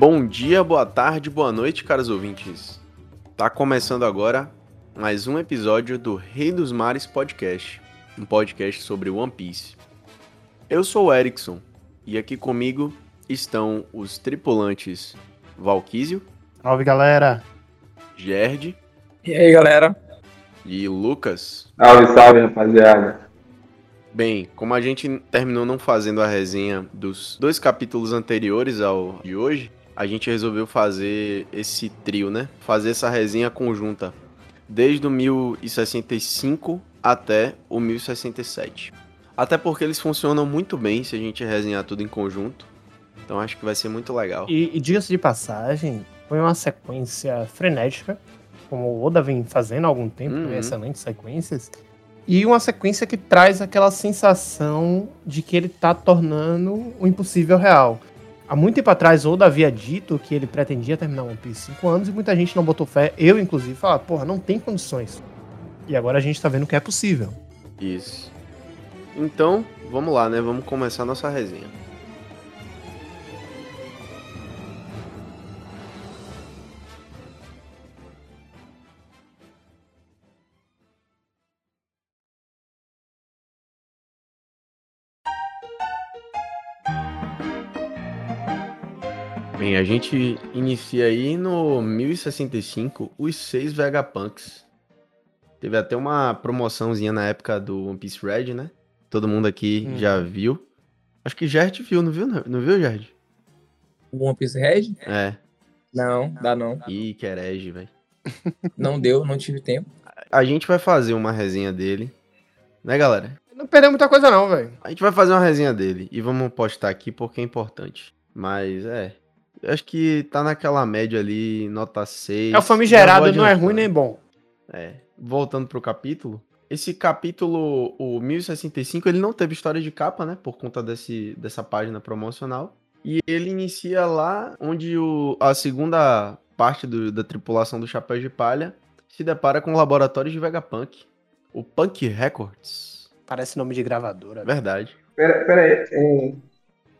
Bom dia, boa tarde, boa noite, caros ouvintes. Tá começando agora mais um episódio do Rei dos Mares Podcast, um podcast sobre One Piece. Eu sou o Erickson e aqui comigo estão os tripulantes Valquísio, Salve, galera! Gerd E aí, galera? e Lucas. Salve, salve, rapaziada. Bem, como a gente terminou não fazendo a resenha dos dois capítulos anteriores ao de hoje, a gente resolveu fazer esse trio, né? Fazer essa resenha conjunta desde o 1065 até o 1067. Até porque eles funcionam muito bem se a gente resenhar tudo em conjunto. Então acho que vai ser muito legal. E, e diga-se de passagem, foi uma sequência frenética, como o Oda vem fazendo há algum tempo, Uhum. né, excelentes sequências. E uma sequência que traz aquela sensação de que ele tá tornando o impossível real. Há muito tempo atrás, Oda havia dito que ele pretendia terminar One Piece em 5 anos e muita gente não botou fé, eu inclusive, falar, porra, não tem condições. E agora a gente tá vendo que é possível. Isso. Então, vamos lá, né? Vamos começar a nossa resenha. Bem, a gente inicia aí no 1065 os seis Vegapunks. Teve até uma promoçãozinha na época do One Piece Red, né? Todo mundo aqui Hum. já viu. Acho que Gerd viu, não viu? Não, não viu, Gerd? O One Piece Red? É. Não, dá não. Ih, que herege, velho. Não deu, não tive tempo. A gente vai fazer uma resenha dele. Né, galera? Não perdeu muita coisa não, velho. A gente vai fazer uma resenha dele. E vamos postar aqui porque é importante. Mas, é. Eu acho que tá naquela média ali, nota 6. É o famigerado, não é ruim nem bom. É, voltando pro capítulo. Esse capítulo, o 1065, ele não teve história de capa, né? Por conta desse, dessa página promocional. E ele inicia lá onde o, a segunda parte do- da tripulação do Chapéu de Palha se depara com o laboratório de Vegapunk. O Punk Records. Parece nome de gravadora. velho. Verdade. Pera, pera aí. é,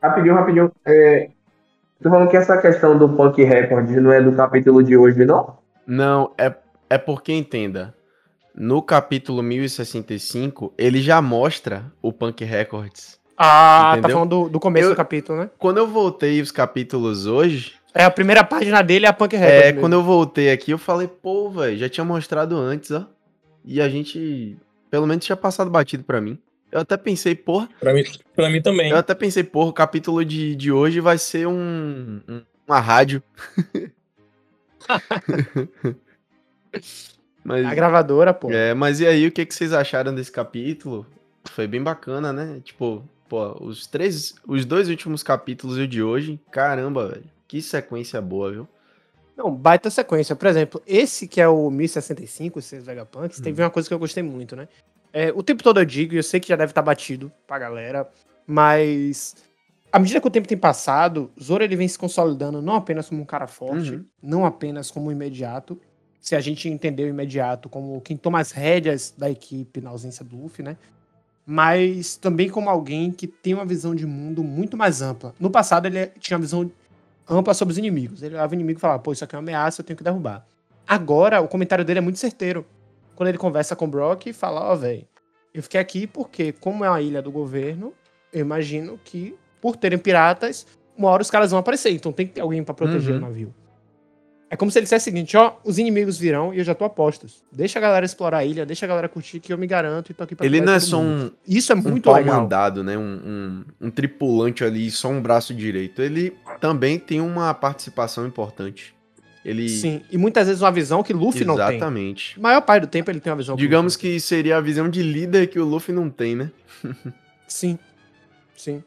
rapidinho, rapidinho. É, tô falando que essa questão do Punk Records não é do capítulo de hoje, não? Não, é, é porque entenda. No capítulo 1065, ele já mostra o Punk Records. Ah, tá Entendeu? falando do, do começo Eu- do capítulo, né? Quando eu voltei os capítulos hoje, É, a primeira página dele é a Punk Records. É, mesmo. quando eu voltei aqui, eu falei, pô, velho, já tinha mostrado antes, ó. E a gente, pelo menos, tinha passado batido pra mim. Eu até pensei, porra, Pra mim, pra mim também. eu até pensei, porra, o capítulo de, de hoje vai ser um, um- uma rádio. mas, A gravadora, pô. é, mas e aí, o que, que vocês acharam desse capítulo? Foi bem bacana, né? Tipo, pô, os três, os dois últimos capítulos e o de hoje, caramba, velho. Que sequência boa, viu? Não, baita sequência. Por exemplo, esse que é o 1065, os seis Vegapunks, Hum. teve uma coisa que eu gostei muito, né? É, o tempo todo eu digo, e eu sei que já deve estar batido pra galera, mas à medida que o tempo tem passado, Zoro ele vem se consolidando não apenas como um cara forte, Uhum. não apenas como um imediato, se a gente entender o imediato como quem toma as rédeas da equipe na ausência do Luffy, né? Mas também como alguém que tem uma visão de mundo muito mais ampla. No passado ele tinha uma visão ampla sobre os inimigos. Ele olhava o inimigo e falava, pô, isso aqui é uma ameaça, eu tenho que derrubar. Agora, o comentário dele é muito certeiro. Quando ele conversa com o Brock e fala, ó, velho, eu fiquei aqui porque, como é uma ilha do governo, eu imagino que, por terem piratas, uma hora os caras vão aparecer, então tem que ter alguém pra proteger Uhum. o navio. É como se ele dissesse o seguinte, ó, os inimigos virão e eu já tô a postos. Deixa a galera explorar a ilha, deixa a galera curtir que eu me garanto e tô aqui pra Ele não é só um, Isso é muito legal. mandado, né? Um, um, um tripulante ali, só um braço direito. Ele também tem uma participação importante. Ele. Sim, e muitas vezes uma visão que Luffy não tem. Exatamente. A maior parte do tempo ele tem uma visão Digamos que seria a visão de líder que o Luffy não tem, né? Sim. Sim.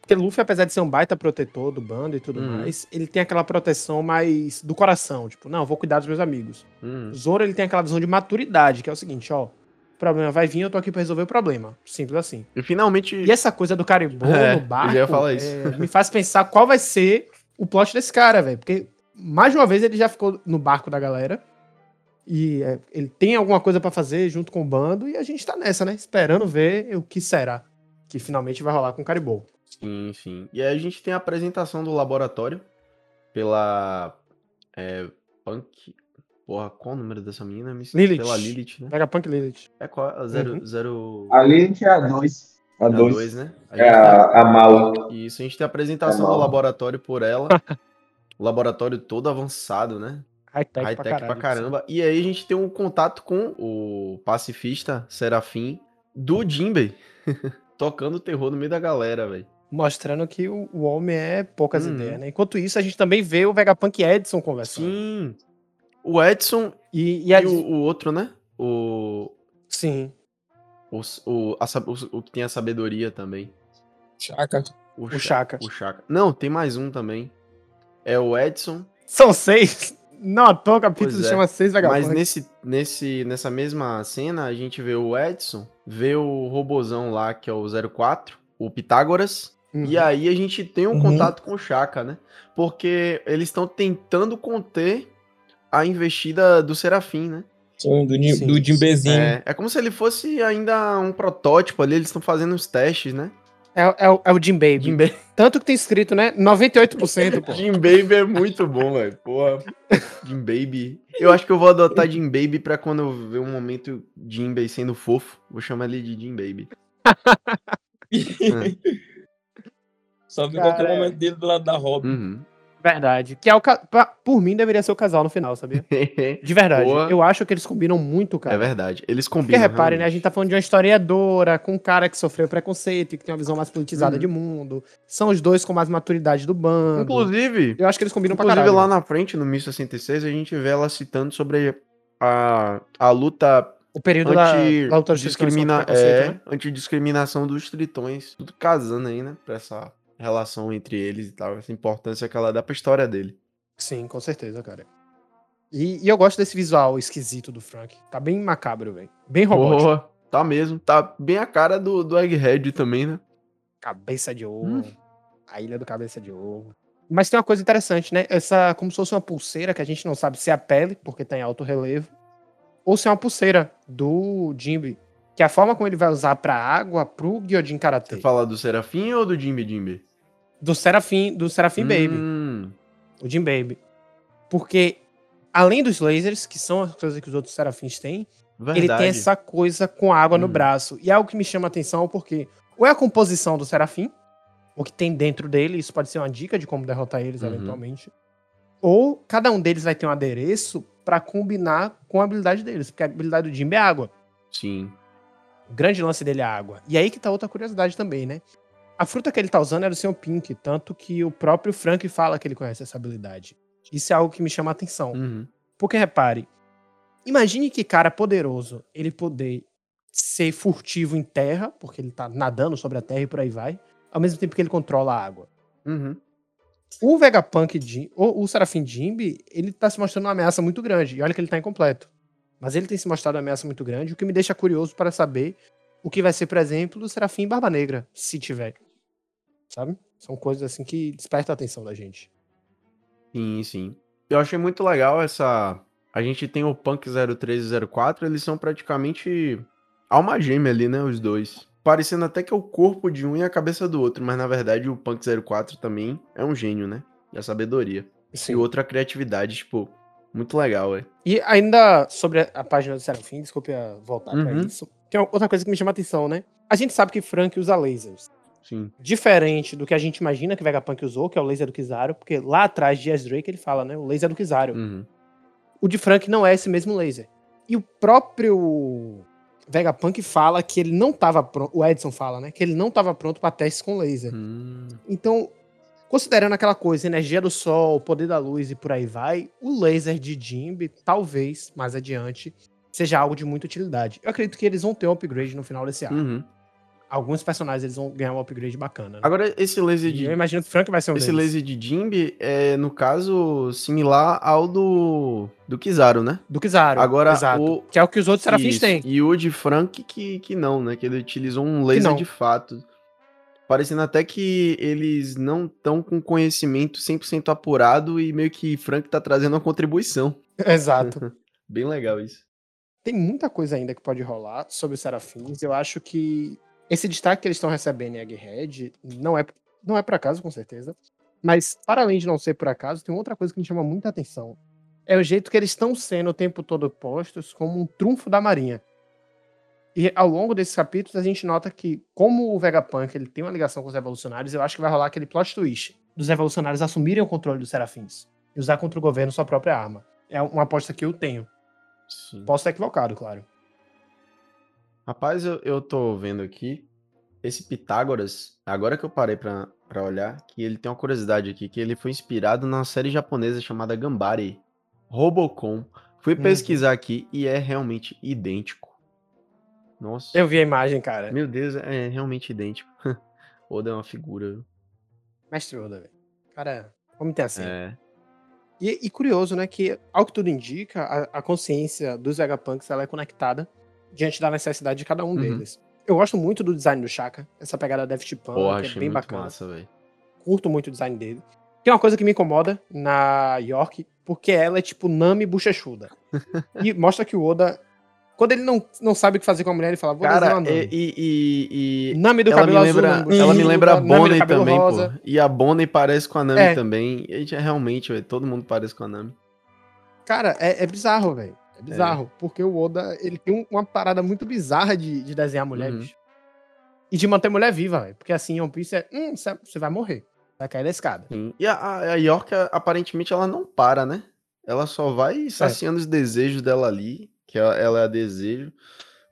Porque Luffy, apesar de ser um baita protetor do bando e tudo Uhum. mais, ele tem aquela proteção mais do coração. Tipo, não, eu vou cuidar dos meus amigos. Hum. Zoro, ele tem aquela visão de maturidade, que é o seguinte, ó. O problema vai vir, eu tô aqui pra resolver o problema. Simples assim. E finalmente. E essa coisa do carimbó É, no barco é, me faz pensar qual vai ser o plot desse cara, velho. Porque, mais de uma vez, ele já ficou no barco da galera. E é, ele tem alguma coisa pra fazer junto com o bando. E a gente tá nessa, né? Esperando ver o que será. Que finalmente vai rolar com o Caribou. Sim, sim. E aí a gente tem a apresentação do laboratório pela é, Punk. Porra, qual o número dessa menina? Me. Lilith. Pela Lilith, né? Vegapunk Lilith. É qual? A zero, Uhum. zero... A gente é a 2. A a 2. dois, né? A É gente tem- a, a Mal. Isso, a gente tem a apresentação É do laboratório por ela. o laboratório todo avançado, né? High-tech High-tech pra, pra, caramba. E aí a gente tem um contato com o pacifista Serafim do Jinbei. Tocando terror no meio da galera, velho. Mostrando que o, o homem é poucas Uhum. ideias, né? Enquanto isso, a gente também vê o Vegapunk Edson conversando. Sim. O Edson E, e e, a... o, o outro, né? O. Sim. O, o, a o, o que tem a sabedoria também. Chaca. O Cha- Chaka. O Chaka. Não, tem mais um também. É o Edson. São seis. Não, à toa o capítulo é. chama seis Vegapunk. Mas nesse, nesse, nessa mesma cena, a gente vê o Edson, vê o robozão lá, que é o 04, o Pitágoras. Uhum. E aí a gente tem um Uhum. contato com o Chaka, né? Porque eles estão tentando conter a investida do Serafim, né? Sim, do, Sim. do Jimbezinho. É, é como se ele fosse ainda um protótipo ali, eles estão fazendo os testes, né? É, é o- é o Jim Baby. Jim, Tanto que tem escrito, né? 98%, pô. Jim Baby é muito bom, velho. Porra. Jim Baby. Eu acho que eu vou adotar Jim Baby pra quando eu ver um momento Jim Baby sendo fofo. Vou chamar ele de Jim Baby. Só vi Cara, qualquer é. momento dele do lado da Robin. Uhum. Verdade. Que é o ca... pra- Por mim, deveria ser o casal no final, sabia? De verdade. Boa. Eu acho que eles combinam muito, cara. é verdade. Eles Porque combinam. reparem, né? A realmente. gente tá falando de uma historiadora com um cara que sofreu preconceito e que tem uma visão mais politizada Uhum. de mundo. São os dois com mais maturidade do bando. Inclusive, Eu acho que eles combinam pra Inclusive, caralho. lá na frente, no 1066, a gente vê ela citando sobre a, a luta O período da, anti da luta de discrimina é, né? antidiscriminação dos tritões. Tudo casando aí, né? Pra essa relação entre eles e tal. Essa importância que ela dá pra história dele. Sim, com certeza, cara. E, e eu gosto desse visual esquisito do Frank. Tá bem macabro, velho. Bem robótico. Porra, tá mesmo. Tá bem a cara do, do Egghead também, né? Cabeça de ovo. Hum. A ilha do cabeça de ovo. Mas tem uma coisa interessante, né? Essa, como se fosse uma pulseira que a gente não sabe se é a pele, porque tá em alto relevo, ou se é uma pulseira do Jimby. Que é a forma como ele vai usar pra água, pro Gyojin Karate. Você fala do Serafim ou do Jimmy Jimby? Do Serafim, do Serafim Baby. Hum, O Jim Baby. Porque, além dos lasers, que são as coisas que os outros Serafins têm, verdade. ele tem essa coisa com água no Uhum. braço. E é algo que me chama a atenção porque ou é a composição do Serafim, o que tem dentro dele, isso pode ser uma dica de como derrotar eles Uhum. eventualmente. Ou cada um deles vai ter um adereço pra combinar com a habilidade deles, porque a habilidade do Jimbe é água. Sim. O grande lance dele é a água. E aí que tá outra curiosidade também, né? A fruta que ele tá usando era o seu Pink, tanto que o próprio Frank fala que ele conhece essa habilidade. Isso é algo que me chama a atenção. Uhum. Porque repare, imagine que cara poderoso ele poder ser furtivo em terra, porque ele tá nadando sobre a terra e por aí vai, ao mesmo tempo que ele controla a água. Uhum. O Vegapunk, ou o Serafim Jimby, ele tá se mostrando uma ameaça muito grande. E olha que ele tá incompleto. Mas ele tem se mostrado uma ameaça muito grande, o que me deixa curioso para saber o que vai ser, por exemplo, do Serafim Barba Negra, se tiver. Sabe? São coisas assim que despertam a atenção da gente. Sim, sim. Eu achei muito legal essa. A gente tem o Punk 03 e 04, eles são praticamente alma gêmea ali, né? Os dois. Parecendo até que é o corpo de um e a cabeça do outro, mas na verdade o Punk 04 também é um gênio, né? E a sabedoria. E o outro a criatividade, tipo, muito legal, é. E ainda sobre a- página do Serafim, desculpe voltar pra Uhum. isso. Tem uma- outra coisa que me chama a atenção, né? A gente sabe que Frank usa lasers. Sim. Diferente do que a gente imagina que Vegapunk usou, que é o laser do Kizaru, porque lá atrás de S. Drake ele fala, né? O laser do Kizaru. Uhum. O de Frank não é esse mesmo laser. E o próprio Vegapunk fala que ele não tava pronto. O Edson fala, né? Que ele não tava pronto pra testes com laser. Hum, Então, considerando aquela coisa, energia do sol, poder da luz e por aí vai, o laser de Jimby, talvez, mais adiante, seja algo de muita utilidade. Eu acredito que eles vão ter um upgrade no final desse arco. uhum. Alguns personagens eles vão ganhar um upgrade bacana. Né? Agora, esse laser de. eu imagino que Frank vai ser um Esse deles. laser de Jimby é, no caso, similar ao do. do Kizaru, né? Do Kizaru. Agora, exato. o- Que é o que os outros serafins têm. E o de Frank que, que não, né? Que ele utilizou um laser de fato. Parecendo até que eles não estão com conhecimento 100% apurado e meio que Frank tá trazendo uma contribuição. Exato. Bem legal isso. Tem muita coisa ainda que pode rolar sobre os serafins. Eu acho que esse destaque que eles estão recebendo em Egghead não é não é por acaso, com certeza. Mas, para além de não ser por acaso, tem outra coisa que me chama muita atenção. É o jeito que eles estão sendo o tempo todo postos como um trunfo da Marinha. E ao longo desses capítulos, a gente nota que, como o Vegapunk ele tem uma ligação com os revolucionários, eu acho que vai rolar aquele plot twist dos revolucionários assumirem o controle dos serafins e usar contra o governo sua própria arma. É uma aposta que eu tenho. Sim. Posso estar equivocado, claro. Rapaz, eu, eu tô vendo aqui. Esse Pitágoras, agora que eu parei pra, pra olhar, que ele tem uma curiosidade aqui, que ele foi inspirado na série japonesa chamada Gambari. Robocon. Fui Uhum. pesquisar aqui e é realmente idêntico. Nossa. Eu vi a imagem, cara. Meu Deus, é realmente idêntico. Oda é uma figura. Mestre Oda, velho. Cara, como tem assim. É. E, e curioso, né, que, ao que tudo indica, a, a consciência dos Vegapunks ela é conectada diante da necessidade de cada um Uhum. deles. Eu gosto muito do design do Shaka, essa pegada Daft Punk, Porra, que é bem bacana. massa, velho. Curto muito o design dele. Tem uma coisa que me incomoda na York, porque ela é tipo Nami bochechuda. e mostra que o Oda, quando ele não, não sabe o que fazer com a mulher, ele fala, vou desenhar Cara, uma e, e, e- Nami do ela, me cabelo azul, lembra, Nami ela me lembra a Bonnie também, rosa. pô. E a Bonnie parece com a Nami É. também. E, gente, realmente, velho, todo mundo parece com a Nami. Cara, é, é bizarro, velho. É bizarro. Porque o Oda, ele tem um- uma parada muito bizarra de, de desenhar mulher, Uhum. E de manter mulher viva, velho. Porque assim, One Piece é. Hum, cê- você vai morrer. Vai cair da escada. Sim. E a, a, York, aparentemente, ela não para, né? Ela só vai saciando os desejos dela ali, que ela, ela é a desejo.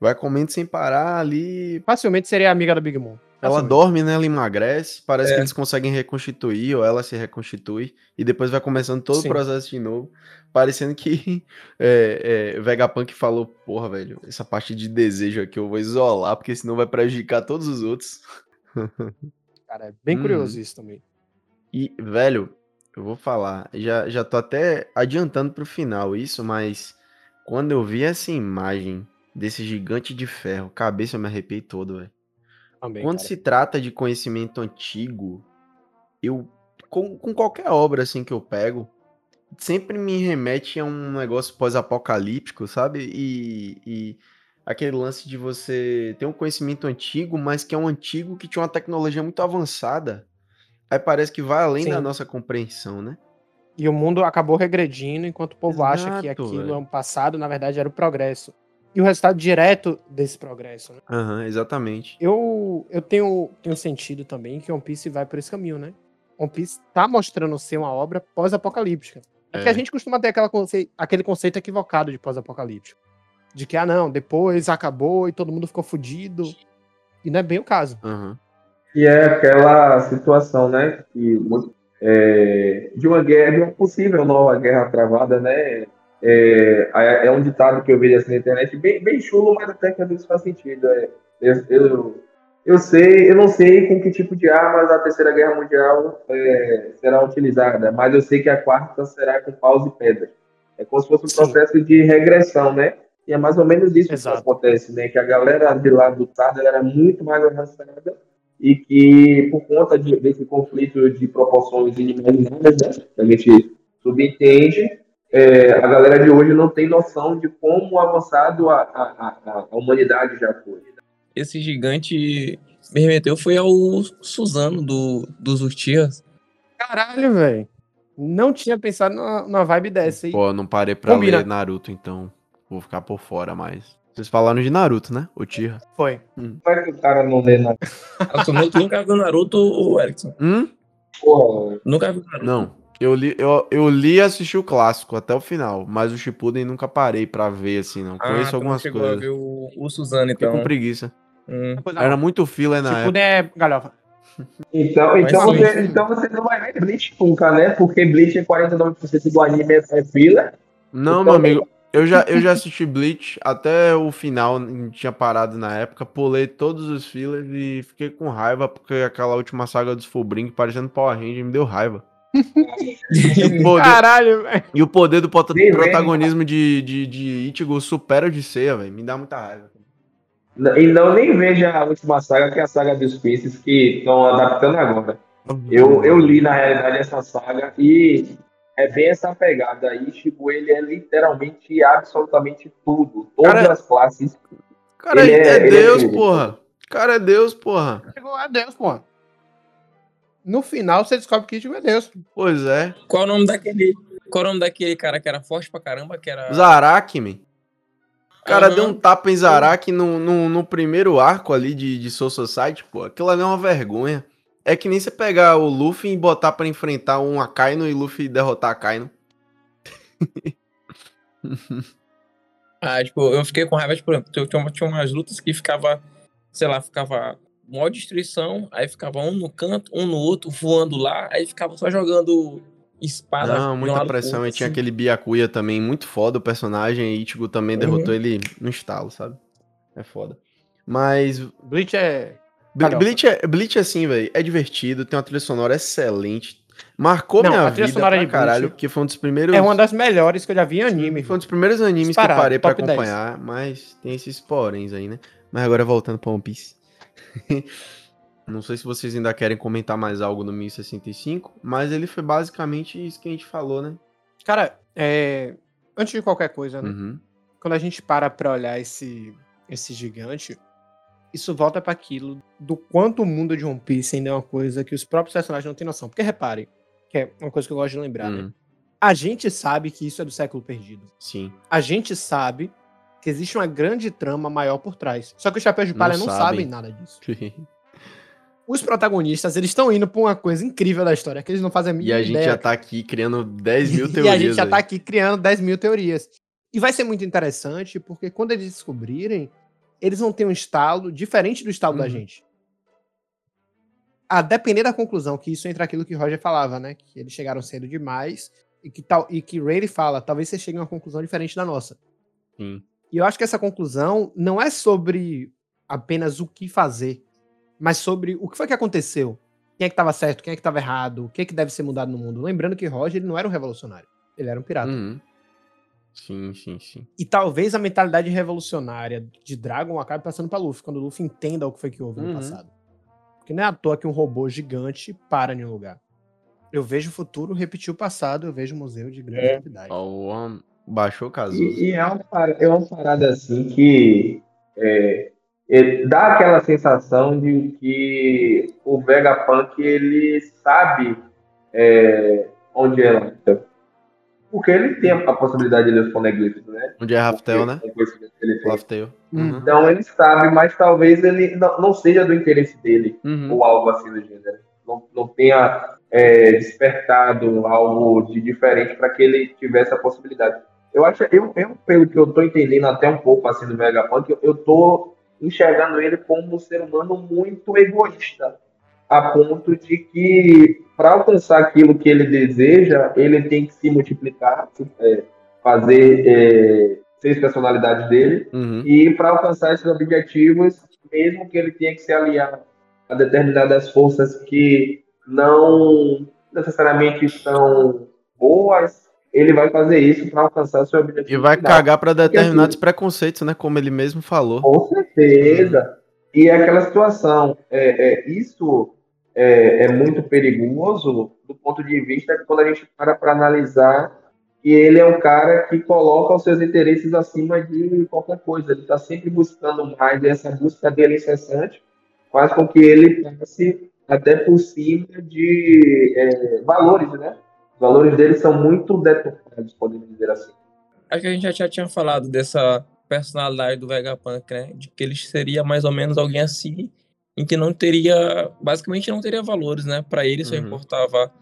Vai comendo sem parar ali. Facilmente seria amiga da Big Mom. Ela Facilmente. dorme, né? Ela emagrece. Parece É. que eles conseguem reconstituir, ou ela se reconstitui. E depois vai começando todo Sim. o processo de novo. Parecendo que é, é, Vegapunk falou: Porra, velho, essa parte de desejo aqui eu vou isolar, porque senão vai prejudicar todos os outros. Cara, é bem curioso isso também. E, velho, eu vou falar, já, já tô até adiantando pro final isso, mas quando eu vi essa imagem desse gigante de ferro, cabeça eu me arrepiei todo, velho. Quando cara. se trata de conhecimento antigo, eu, com, com qualquer obra assim que eu pego, sempre me remete a um negócio pós-apocalíptico, sabe? E, e aquele lance de você ter um conhecimento antigo, mas que é um antigo que tinha uma tecnologia muito avançada. Aí parece que vai além da Sim. nossa compreensão, né? E o mundo acabou regredindo, enquanto o povo acha que Exato, aquilo é um passado, na verdade era o progresso. E o resultado direto desse progresso, né? Aham, exatamente. Eu, eu tenho, tenho sentido também que One Piece vai por esse caminho, né? One Piece tá mostrando ser uma obra pós-apocalíptica. É, que É. a gente costuma ter aquela conce- aquele conceito equivocado de pós-apocalíptico. De que, ah, não, depois acabou e todo mundo ficou fudido. E não é bem o caso. Aham. Que é aquela situação, né? Que, muito- é, de uma guerra, de uma possível nova guerra travada, né? É, é um ditado que eu vi assim na internet, bem, bem chulo, mas até que às vezes faz sentido. É, eu, eu, eu sei, eu não sei com que tipo de armas a terceira guerra mundial é, será utilizada, mas eu sei que a quarta será com paus e pedras. É como se fosse um Sim. processo de regressão, né? E é mais ou menos isso Exato. que acontece, né? Que a galera de lá do ela era muito mais avançada e que por conta de- desse conflito de proporções inimaginadas, né? Que a gente subentende, é, a galera de hoje não tem noção de como avançado a, a, a, humanidade já foi. Esse gigante me remeteu foi ao Suzano do, dos Urtias. Caralho, velho. Não tinha pensado na, na vibe dessa aí. Pô, não parei pra Combina. ler Naruto, então vou ficar por fora mais. Vocês falaram de Naruto, né? O Tira. Foi. Como é que o cara não lê nada? Assumiu que nunca viu Naruto, o Erickson. Hum? Porra, Nunca viu Naruto. Não. Eu li, eu, eu li e assisti o clássico até o final, mas o Shippuden nunca parei pra ver, assim, não. Ah, Conheço algumas chegou coisas. a ver o, o Suzano, Fiquei então. com preguiça. Hum. Era muito filler na Tipo, época. é galhofa. Então, Mas então, sim. você, então você não vai ver Bleach nunca, né? Porque Bleach é 49% do anime é fila. Não, Então, meu amigo. Eu já, eu já assisti Bleach até o final, não tinha parado na época, pulei todos os fillers e fiquei com raiva porque aquela última saga dos Fullbrink parecendo Power Ranger me deu raiva. E o poder, Caralho, velho. e o poder do Nem vem, protagonismo de, de, de Ichigo supera o de Seiya, velho. Me dá muita raiva. E não nem veja a última saga, que é a saga dos Pieces, que estão adaptando agora. Eu, eu li, na realidade, essa saga e é bem essa pegada aí. Chico, ele é literalmente absolutamente tudo. Todas Cara, as classes. Cara, Ele é, é- ele é Deus, porra. Cara, é Deus, porra. Chegou a Deus, pô. No final, você descobre que Ichigo é Deus. Pois é. Qual o nome daquele. Qual o nome daquele cara que era forte pra caramba? Que era. Zaraki, man. O cara Aham. deu um tapa em Zaraki no, no, no primeiro arco ali de, de Soul Society, pô. Aquilo ali é uma vergonha. É que nem você pegar o Luffy e botar pra enfrentar um Akaino e Luffy derrotar Akaino. Ah, tipo, eu fiquei com raiva, tipo, por exemplo, tinha, tinha umas lutas que ficava, sei lá, ficava mó destruição, aí ficava um no canto, um no outro, voando lá, aí ficava só jogando espada. Não, muita pressão. E tinha assim. aquele Byakuya também, muito foda o personagem. E Ichigo também Uhum. derrotou ele no estalo, sabe? É foda. Mas Bleach é. Ble-. Bleach é, Bleach, assim, velho, é divertido, tem uma trilha sonora excelente. Marcou Não, minha a trilha vida sonora pra de Bleach caralho, porque foi um dos primeiros... É uma das melhores que eu já vi em anime. Foi um dos primeiros animes Disparado, que eu parei pra top 10. acompanhar, mas tem esses poréns aí, né? Mas agora voltando pra One Piece. Não sei se vocês ainda querem comentar mais algo no 1065, mas ele foi basicamente isso que a gente falou, né? Cara, é, antes de qualquer coisa, né? Uhum. Quando a gente para pra olhar esse, esse gigante, isso volta pra aquilo do quanto o mundo de One Piece ainda é uma coisa que os próprios personagens não têm noção. Porque reparem, que é uma coisa que eu gosto de lembrar, né? Uhum. A gente sabe que isso é do século perdido. Sim. A gente sabe que existe uma grande trama maior por trás. Só que os Chapéus de Não Palha não, sabem. sabem nada disso. Os protagonistas, eles estão indo pra uma coisa incrível da história, que eles não fazem a e mínima a gente ideia. já tá aqui criando 10 mil E teorias. a gente já tá aqui criando 10 mil teorias. E vai ser muito interessante, porque quando eles descobrirem, eles vão ter um estalo diferente do estalo da Uhum. gente. A depender da conclusão, que isso entra aquilo que Roger falava, né? Que eles chegaram cedo demais e que, tal, e que Rayleigh fala, talvez você chegue a uma conclusão diferente da nossa. Sim. E eu acho que essa conclusão não é sobre apenas o que fazer, mas sobre o que foi que aconteceu. Quem é que estava certo, quem é que estava errado, o que é que deve ser mudado no mundo. Lembrando que Roger ele não era um revolucionário, ele era um pirata. Uhum. Sim, sim, sim. E talvez a mentalidade revolucionária de Dragon acabe passando pra Luffy, quando o Luffy entenda o que foi que houve Uhum. no passado. Porque não é à toa que um robô gigante para em um lugar. Eu vejo o futuro repetir o passado, eu vejo o museu de grande É. novidade. O One baixou o Cazuza. E, e é, uma, para- é uma parada assim que é, é, dá aquela sensação de que o Vegapunk ele sabe é, onde é. Porque ele tem a possibilidade de ler os poneglyphs, né? Onde é Raftel, né? Raftel. Uhum. Então ele sabe, mas talvez ele não, não seja do interesse dele Uhum. ou algo assim do gênero. Não, não tenha é, despertado algo de diferente para que ele tivesse a possibilidade. Eu acho, eu, eu, pelo que eu tô entendendo até um pouco assim do Vegapunk, eu, eu tô enxergando ele como um ser humano muito egoísta, a ponto de que para alcançar aquilo que ele deseja, ele tem que se multiplicar, é, fazer é, seis personalidades dele, Uhum. e para alcançar esses objetivos, mesmo que ele tenha que se aliar a determinadas forças que não necessariamente são boas, ele vai fazer isso para alcançar seu objetivo. E vai final. cagar determinados assim- preconceitos, né? Como ele mesmo falou. Com certeza. E é aquela situação, é, é, isso é, é muito perigoso do ponto de vista que quando a gente para para analisar que ele é um cara que coloca os seus interesses acima de qualquer coisa. Ele está sempre buscando mais e essa busca dele incessante faz com que ele passe até por cima de é, valores, né? Os valores dele são muito deturpados, podemos dizer assim. Acho que a gente já tinha falado dessa personalidade do Vegapunk, né? De que ele seria mais ou menos alguém assim, em que não teria, basicamente não teria valores, né? Para ele só Uhum. importava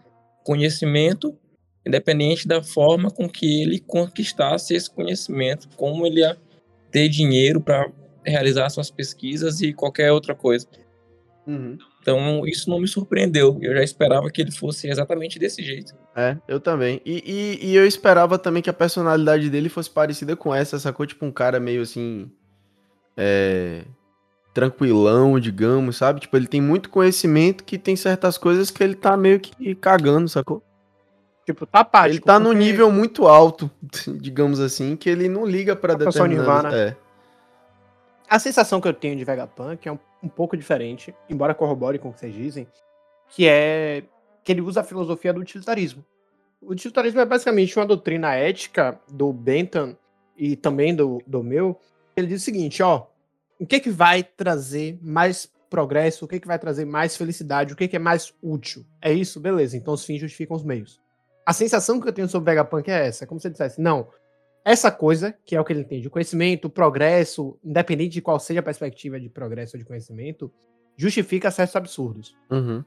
conhecimento, independente da forma com que ele conquistasse esse conhecimento, como ele ia ter dinheiro para realizar suas pesquisas e qualquer outra coisa. Uhum. Então, isso não me surpreendeu. Eu já esperava que ele fosse exatamente desse jeito. É, eu também. E, e, e eu esperava também que a personalidade dele fosse parecida com essa, sacou? Tipo um cara meio assim. É. Tranquilão, digamos, sabe? Tipo, ele tem muito conhecimento que tem certas coisas que ele tá meio que cagando, sacou? Tipo, tá apático. ele tá num porque nível muito alto, digamos assim, que ele não liga pra o determinadas... Nirvana. É. A sensação que eu tenho de Vegapunk é um, um pouco diferente, embora corrobore com o que vocês dizem, que é que ele usa a filosofia do utilitarismo. O utilitarismo é basicamente uma doutrina ética do Bentham e também do, do meu. Ele diz o seguinte, ó, o que que vai trazer mais progresso, o que, que vai trazer mais felicidade, o que, que é mais útil. É isso? Beleza, então os fins justificam os meios. A sensação que eu tenho sobre Vegapunk é essa, é como se ele dissesse, não, essa coisa, que é o que ele entende, o conhecimento, o progresso, independente de qual seja a perspectiva de progresso ou de conhecimento, justifica certos absurdos. Uhum.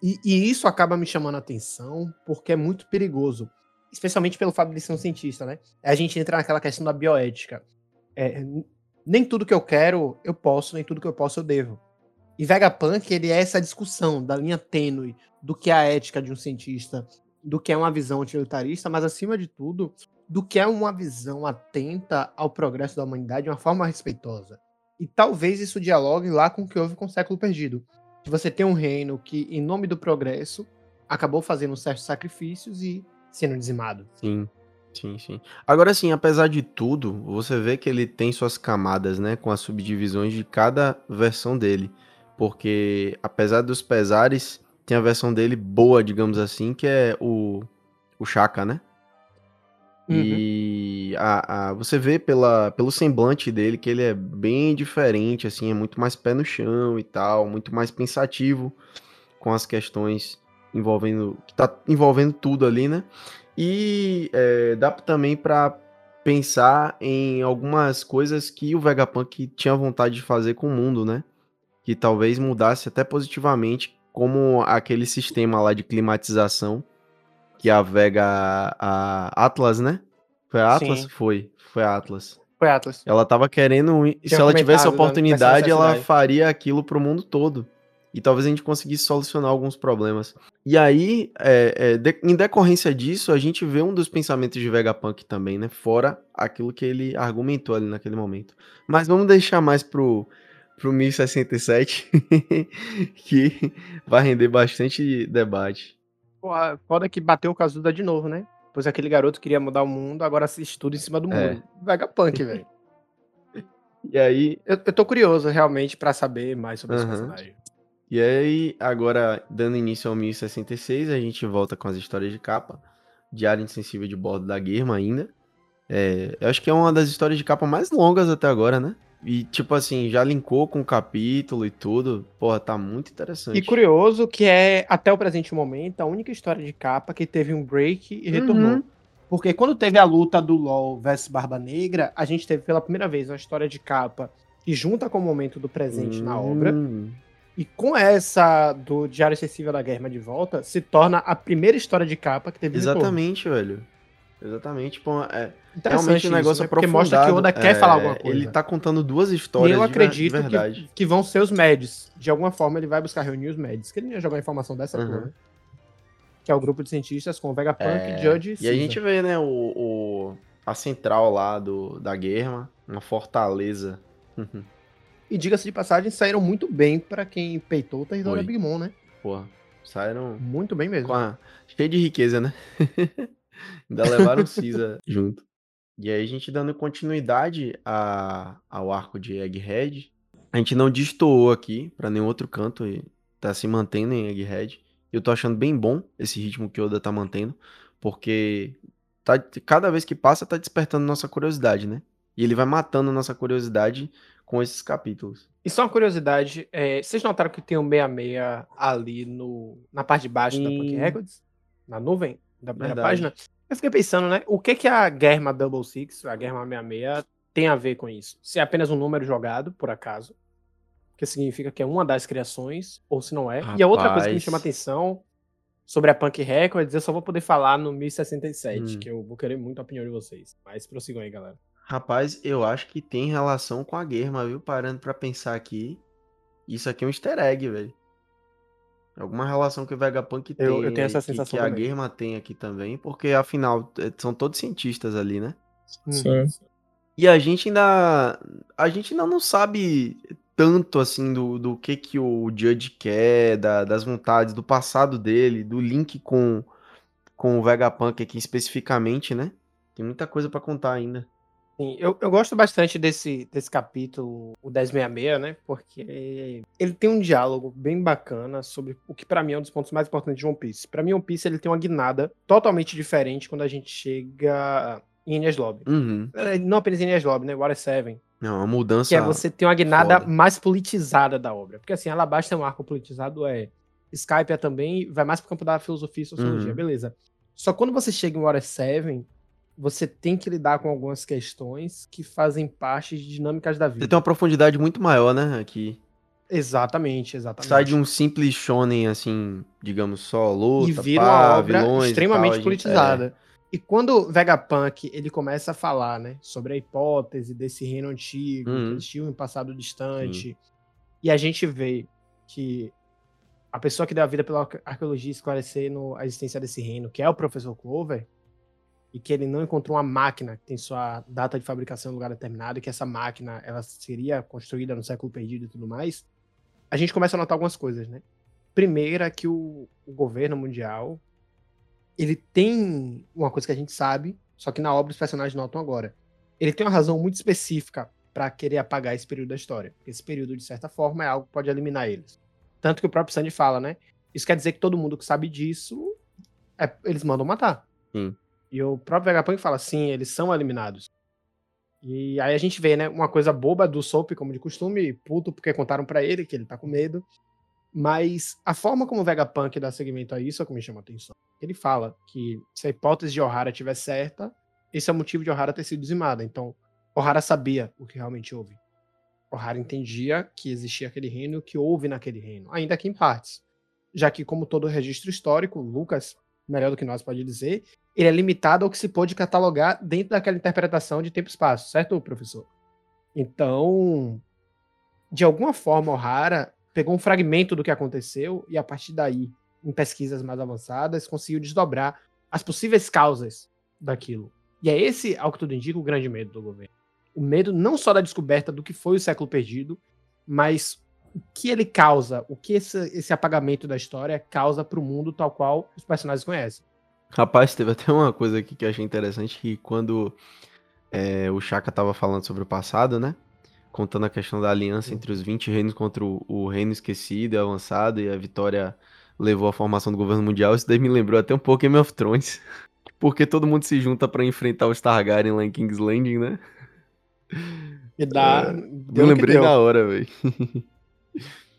E, e, isso acaba me chamando a atenção porque é muito perigoso, especialmente pelo fato de ser um cientista, né? A gente entra naquela questão da bioética. É, nem tudo que eu quero eu posso, nem tudo que eu posso eu devo. E Vegapunk, ele é essa discussão da linha tênue do que é a ética de um cientista, do que é uma visão utilitarista, mas acima de tudo, do que é uma visão atenta ao progresso da humanidade de uma forma respeitosa. E talvez isso dialogue lá com o que houve com o século perdido. Que você tem um reino que, em nome do progresso, acabou fazendo certos sacrifícios e sendo dizimado. Sim, sim, sim. Agora sim, apesar de tudo, você vê que ele tem suas camadas, né, com as subdivisões de cada versão dele. Porque, apesar dos pesares, tem a versão dele boa, digamos assim, que é o, o Chaka, né? Uhum. E a, a, você vê pela, pelo semblante dele que ele é bem diferente, assim, é muito mais pé no chão e tal, muito mais pensativo com as questões envolvendo. que tá envolvendo tudo ali, né? E é, dá também para pensar em algumas coisas que o Vegapunk tinha vontade de fazer com o mundo, né? Que talvez mudasse até positivamente, como aquele sistema lá de climatização que a Vega, a Atlas, né? Foi a Atlas? Sim. Foi, foi a Atlas. Foi a Atlas. Ela tava querendo, se ela tivesse a oportunidade, ela faria aquilo pro mundo todo. E talvez a gente conseguisse solucionar alguns problemas. E aí, é, é, de, em decorrência disso, a gente vê um dos pensamentos de Vegapunk também, né? Fora aquilo que ele argumentou ali naquele momento. Mas vamos deixar mais pro, pro 1067, que vai render bastante debate. Porra, foda que bateu o Kazuda de novo, né? Pois aquele garoto queria mudar o mundo, agora assiste tudo em cima do é. mundo. É. Vegapunk, velho. E aí. Eu, eu tô curioso realmente para saber mais sobre uhum. esse personagem. E aí, agora, dando início ao 1066, a gente volta com as histórias de capa. Diário Insensível de Bordo da Guerma ainda. É, eu acho que é uma das histórias de capa mais longas até agora, né? E, tipo assim, já linkou com o capítulo e tudo. Porra, tá muito interessante. E curioso que é, até o presente momento, a única história de capa que teve um break e retornou. Uhum. Porque quando teve a luta do LoL versus Barba Negra, a gente teve pela primeira vez uma história de capa que junta com o momento do presente uhum. na obra. E com essa do Diário Excessivo da Guerra de Volta, se torna a primeira história de capa que teve Exatamente, velho. Exatamente. Pô, é, realmente um negócio né? Porque mostra que Oda quer é, falar alguma coisa. Ele tá contando duas histórias e eu acredito. Que, que, vão ser os médios. De alguma forma ele vai buscar reunir os médios. Que ele ia jogar informação dessa uhum. né? Que é o grupo de cientistas com o Vegapunk, é... Judge e E a gente vê, né, o, o, a central lá do, da guerra, uma fortaleza. e diga-se de passagem, saíram muito bem para quem peitou o território da Big Mom, né? Porra, saíram... Muito bem mesmo. A... Cheio de riqueza, né? Ainda levaram o Cisa junto. E aí a gente dando continuidade a, ao arco de Egghead. A gente não destoou aqui para nenhum outro canto e tá se mantendo em Egghead. Eu tô achando bem bom esse ritmo que o Oda tá mantendo, porque tá, cada vez que passa tá despertando nossa curiosidade, né? E ele vai matando nossa curiosidade com esses capítulos. E só uma curiosidade, é, vocês notaram que tem um 66 ali no, na parte de baixo e... da Punk Records? Na nuvem da primeira Verdade. página? Eu fiquei pensando, né? O que que a Guerma Double Six, a Guerma 66, tem a ver com isso? Se é apenas um número jogado, por acaso, que significa que é uma das criações, ou se não é. Rapaz. E a outra coisa que me chama atenção sobre a Punk Records, eu só vou poder falar no 1067, hum. que eu vou querer muito a opinião de vocês. Mas prossigam aí, galera. Rapaz, eu acho que tem relação com a Guerma, viu? Parando para pensar aqui. Isso aqui é um easter egg, velho. Alguma relação que o Vegapunk tem. Eu, eu tenho essa sensação. Que, que a Guerma tem aqui também, porque afinal é, são todos cientistas ali, né? Sim. E a gente ainda. A gente ainda não sabe tanto assim do, do que, que o Judge quer, da, das vontades, do passado dele, do link com, com o Vegapunk aqui especificamente, né? Tem muita coisa para contar ainda. Sim, eu, eu gosto bastante desse, desse capítulo, o 1066, né? Porque ele tem um diálogo bem bacana sobre o que para mim é um dos pontos mais importantes de One Piece. Para mim, One Piece ele tem uma guinada totalmente diferente quando a gente chega em Enies Lobby. Uhum. É, Não apenas em Enies Lobby, né? Water 7. Não, uma mudança. Que é você ter uma guinada foda. mais politizada da obra. Porque assim, Alabasta é um arco politizado, é. Skype é também, vai mais pro campo da filosofia e sociologia, Uhum. beleza. Só quando você chega em Water 7, você tem que lidar com algumas questões que fazem parte de dinâmicas da vida. Você tem uma profundidade muito maior, né? Aqui. Exatamente, exatamente. Sai de um simples shonen, assim, digamos, só luta, e vira pá, uma obra vilões extremamente tal, gente- politizada. E quando o Vegapunk ele começa a falar, né, sobre a hipótese desse reino antigo, Uhum. que tinham um passado distante, e a gente vê que a pessoa que deu a vida pela arque- arqueologia esclarecendo a existência desse reino, que é o professor Clover, e que ele não encontrou uma máquina que tem sua data de fabricação em lugar determinado, e que essa máquina ela seria construída no século perdido e tudo mais, a gente começa a notar algumas coisas, né? Primeira, que o, o governo mundial ele tem uma coisa que a gente sabe, só que na obra os personagens notam agora. Ele tem uma razão muito específica para querer apagar esse período da história. Esse período, de certa forma, é algo que pode eliminar eles. Tanto que o próprio Sandy fala, né? Isso quer dizer que todo mundo que sabe disso, é- eles mandam matar. Sim. E o próprio Vegapunk fala, sim, eles são eliminados. E aí a gente vê, né, uma coisa boba do Soap, como de costume, puto porque contaram pra ele que ele tá com medo. Mas a forma como o Vegapunk dá seguimento a isso é o que me chama a atenção. Ele fala que se a hipótese de Ohara estiver certa, esse é o motivo de Ohara ter sido dizimada. Então, Ohara sabia o que realmente houve. Ohara entendia que existia aquele reino que houve naquele reino, ainda que em partes. Já que, como todo registro histórico, Lucas, melhor do que nós pode dizer, ele é limitado ao que se pôde catalogar dentro daquela interpretação de tempo e espaço, certo, professor? Então, de alguma forma, Ohara pegou um fragmento do que aconteceu e, a partir daí, em pesquisas mais avançadas, conseguiu desdobrar as possíveis causas daquilo. E é esse, ao que tudo indica, o grande medo do governo. O medo não só da descoberta do que foi o século perdido, mas o que ele causa, o que esse, esse apagamento da história causa para o mundo tal qual os personagens conhecem. Rapaz, teve até uma coisa aqui que eu achei interessante, que quando é, o Chaka tava falando sobre o passado, né? Contando a questão da aliança entre os 20 reinos contra o, o reino esquecido e avançado, e a vitória levou à formação do governo mundial, isso daí me lembrou até um pouco Game of Thrones. Porque todo mundo se junta pra enfrentar os Targaryen lá em King's Landing, né? E dá. É, deu Me lembrei deu. na hora, velho.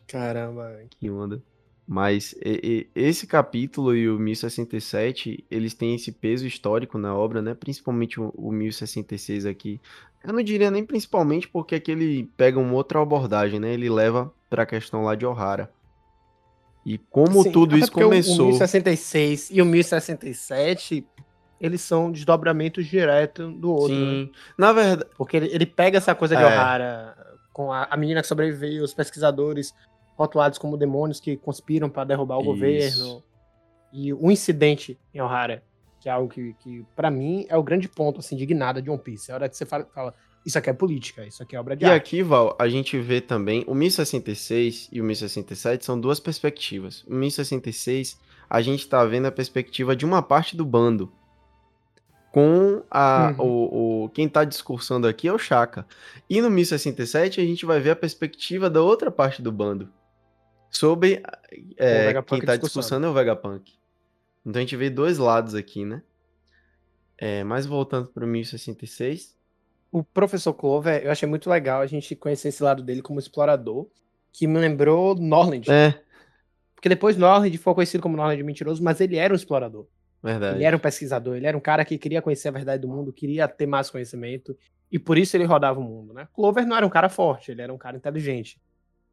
Caramba. Que onda. Mas e- e- esse capítulo e o 1067, eles têm esse peso histórico na obra, né? Principalmente o, o 1066 aqui. Eu não diria nem principalmente porque aqui ele pega uma outra abordagem, né? Ele leva pra questão lá de Ohara. E como Sim, tudo isso porque o- começou. O 1066 e o 1067, eles são desdobramentos diretos do outro. né? Sim. Na verdade, Porque ele, ele pega essa coisa de É. Ohara, com a, a menina que sobreviveu, os pesquisadores rotulados como demônios que conspiram para derrubar o Isso. governo. E o incidente em Ohara, que é algo que, que para mim, é o grande ponto, assim, de guinada de One Piece. É a hora que você fala, fala, isso aqui é política, isso aqui é obra de E arte. aqui, Val, a gente vê também o 1066 e o 1067 são duas perspectivas. O 1066, a gente tá vendo a perspectiva de uma parte do bando. Com a, Uhum. o, o- quem tá discursando aqui é o Chaka. E no 1067 a gente vai ver a perspectiva da outra parte do bando. Sobre é, quem tá discursando. é o Vegapunk. Então a gente vê dois lados aqui, né? É, mas voltando pro 1066. O professor Clover, eu achei muito legal a gente conhecer esse lado dele como explorador, que me lembrou Norland. É, Porque depois Norland foi conhecido como Norland mentiroso, mas ele era um explorador. Verdade. Ele era um pesquisador, ele era um cara que queria conhecer a verdade do mundo, queria ter mais conhecimento, e por isso ele rodava o mundo, né? Clover não era um cara forte, ele era um cara inteligente.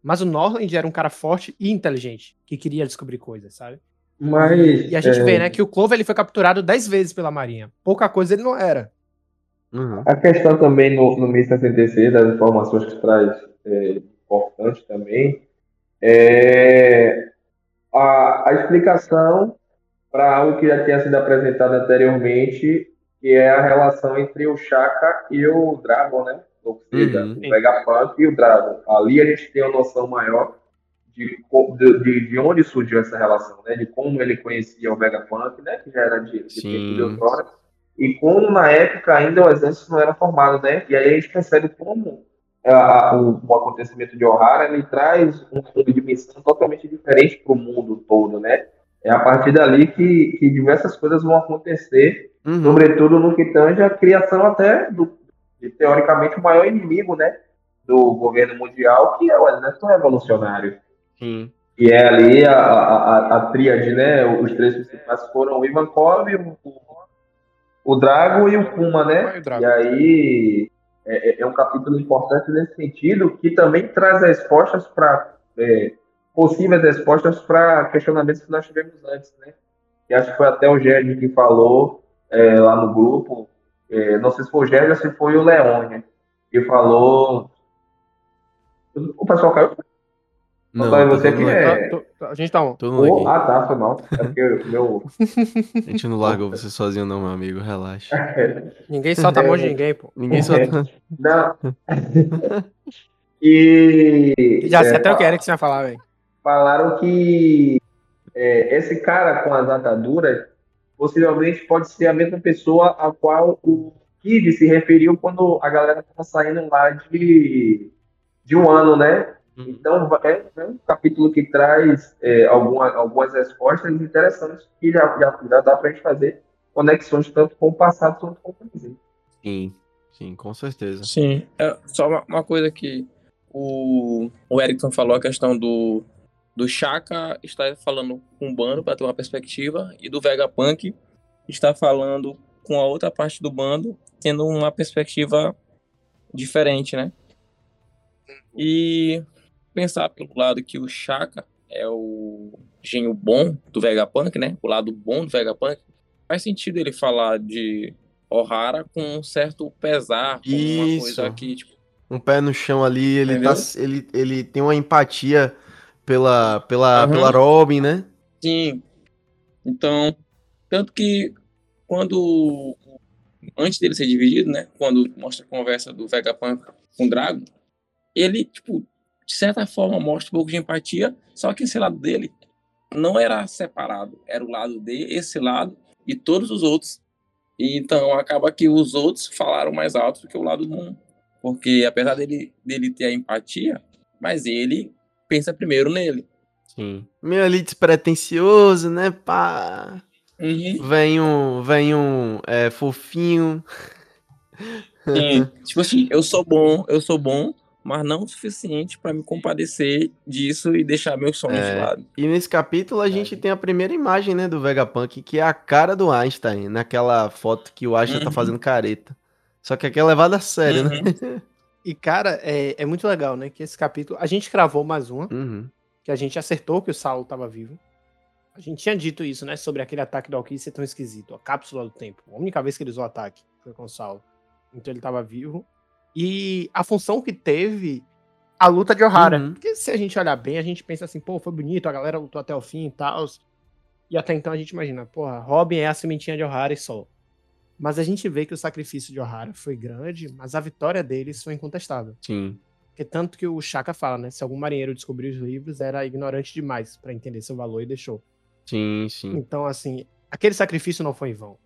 Mas o Norland era um cara forte e inteligente, que queria descobrir coisas, sabe? Mas. E a gente é, vê, né, que o Clover ele foi capturado 10 vezes pela Marinha. Pouca coisa ele não era. Uhum. A questão também no, no 1066, das informações que traz é, importante também, é a, a explicação para algo que já tinha sido apresentado anteriormente, que é a relação entre o Chaka e o Dragon, né? Ou seja, Uhum. o Vegapunk e o Dragon. Ali a gente tem uma noção maior de, de, de, de onde surgiu essa relação, né? De como ele conhecia o Vegapunk, né? Que já era de, de tempo de outrora. E como na época ainda o exército não era formado, né? E aí a gente percebe como a- o, o acontecimento de Ohara ele traz um- uma dimensão totalmente diferente para o mundo todo, né? É a partir dali que, que diversas coisas vão acontecer Uhum. Sobretudo no que tange a criação até do, de, teoricamente, o maior inimigo, né? Do governo mundial, que é o exército revolucionário. Sim. E é ali a, a, a, a tríade, né? Os três principais foram o Ivankov, o, o Drago e o Puma, né? E o. E aí é, é- é um capítulo importante nesse sentido, que também traz respostas para é, possíveis respostas para questionamentos que nós tivemos antes, né? E acho que foi até o Gerd que falou é, lá no grupo, é, não sei se foi o Gerd ou se foi o Leone, que falou. O pessoal caiu. Não, Só tá você que é- Tô- tô- a gente tá mundo Oh, ah, tá, foi mal. É porque meu. A gente não largou você sozinho, não, meu amigo. Relaxa. Ninguém solta a mão de ninguém, pô. Ninguém É. tá. Não. e. Já sei é, até o que era que você ia falar, velho. Falaram que é, esse cara com as ataduras possivelmente pode ser a mesma pessoa a qual o Kid se referiu quando a galera estava saindo lá de, de um ano, né? Então é, é um capítulo que traz é, alguma, algumas respostas interessantes que já, já, já dá para a gente fazer conexões tanto com o passado quanto com o presente. Sim, sim, com certeza. Sim. É, só uma, uma coisa que o, o Erickson falou, a questão do, do Chaka está falando com o bando para ter uma perspectiva e do Vegapunk está falando com a outra parte do bando tendo uma perspectiva diferente, né? E pensar pelo lado que o Chaka é o genio bom do Vegapunk, né? O lado bom do Vegapunk. Faz sentido ele falar de Ohara com um certo pesar, com uma coisa que, tipo, Um pé no chão ali, ele, tá, ele, ele tem uma empatia pela, pela, Aham. pela Robin, né? Sim. Então, tanto que quando antes dele ser dividido, né, quando mostra a conversa do Vegapunk com o Drago, ele, tipo, de certa forma mostra um pouco de empatia, só que esse lado dele não era separado, era o lado dele, esse lado e todos os outros. E então acaba que os outros falaram mais alto do que o lado do um, porque apesar dele dele ter a empatia, mas ele pensa primeiro nele. Sim. Meio ali despretensioso, né? Pá. Uhum. Vem um, vem um é, fofinho. Sim. tipo assim, eu sou bom, eu sou bom, mas não o suficiente pra me compadecer disso e deixar meus sonhos É. de lado. E nesse capítulo a gente tem a primeira imagem, né, do Vegapunk, que é a cara do Einstein, naquela foto que o Einstein tá Uhum. fazendo careta. Só que aqui é levado a sério, né? E, cara, é, é muito legal, né? Que esse capítulo. A gente cravou mais uma, Uhum. que a gente acertou que o Saulo tava vivo. A gente tinha dito isso, né? Sobre aquele ataque do Alquim ser tão esquisito. A cápsula do tempo. A única vez que ele usou o ataque foi com o Saulo. Então ele tava vivo. E a função que teve a luta de Ohara. Uhum. Porque se a gente olhar bem, a gente pensa assim, pô, foi bonito, a galera lutou até o fim e tal. E até então a gente imagina, porra, Robin é a sementinha de Ohara e só. Mas a gente vê que o sacrifício de Ohara foi grande, mas a vitória deles foi incontestável. Sim. Porque tanto que o Chaka fala, né? Se algum marinheiro descobriu os livros, era ignorante demais pra entender seu valor e deixou. Sim, sim. Então, assim, aquele sacrifício não foi em vão.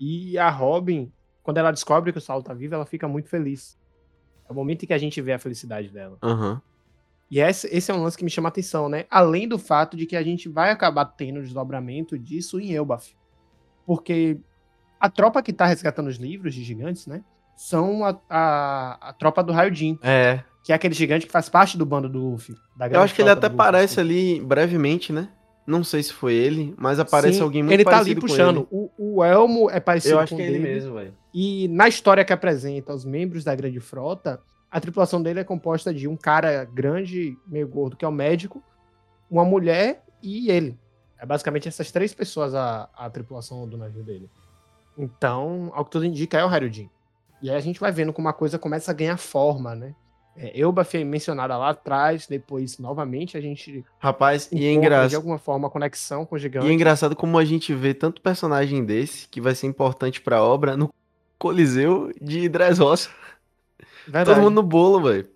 E a Robin, quando ela descobre que o Saulo tá vivo, ela fica muito feliz. É o momento em que a gente vê a felicidade dela. Aham. E esse, esse é um lance que me chama a atenção, né? Além do fato de que a gente vai acabar tendo o desdobramento disso em Elbaf. Porque a tropa que tá resgatando os livros de gigantes, né? São a, a, a tropa do Raio Jin, É. que é aquele gigante que faz parte do bando do Luffy. da Eu acho que ele até Luffy, aparece assim. ali brevemente, né? Não sei se foi ele, mas aparece Sim, alguém muito Ele tá ali parecido com puxando. ele. O, o elmo é parecido Eu acho com que é ele mesmo, velho. E na história que apresenta os membros da grande frota, a tripulação dele é composta de um cara grande, meio gordo, que é o médico, uma mulher e ele. É basicamente essas três pessoas a, a tripulação do navio dele. Então, ao que tudo indica, é o Harryudin. E aí a gente vai vendo como a coisa começa a ganhar forma, né? É, Elbaf é mencionada lá atrás, depois, novamente, a gente Rapaz, e é encontra, de engraçado. alguma forma, a conexão com o gigante. E é engraçado como a gente vê tanto personagem desse, que vai ser importante pra obra, no Coliseu de Dressrosa. Todo mundo no bolo, velho.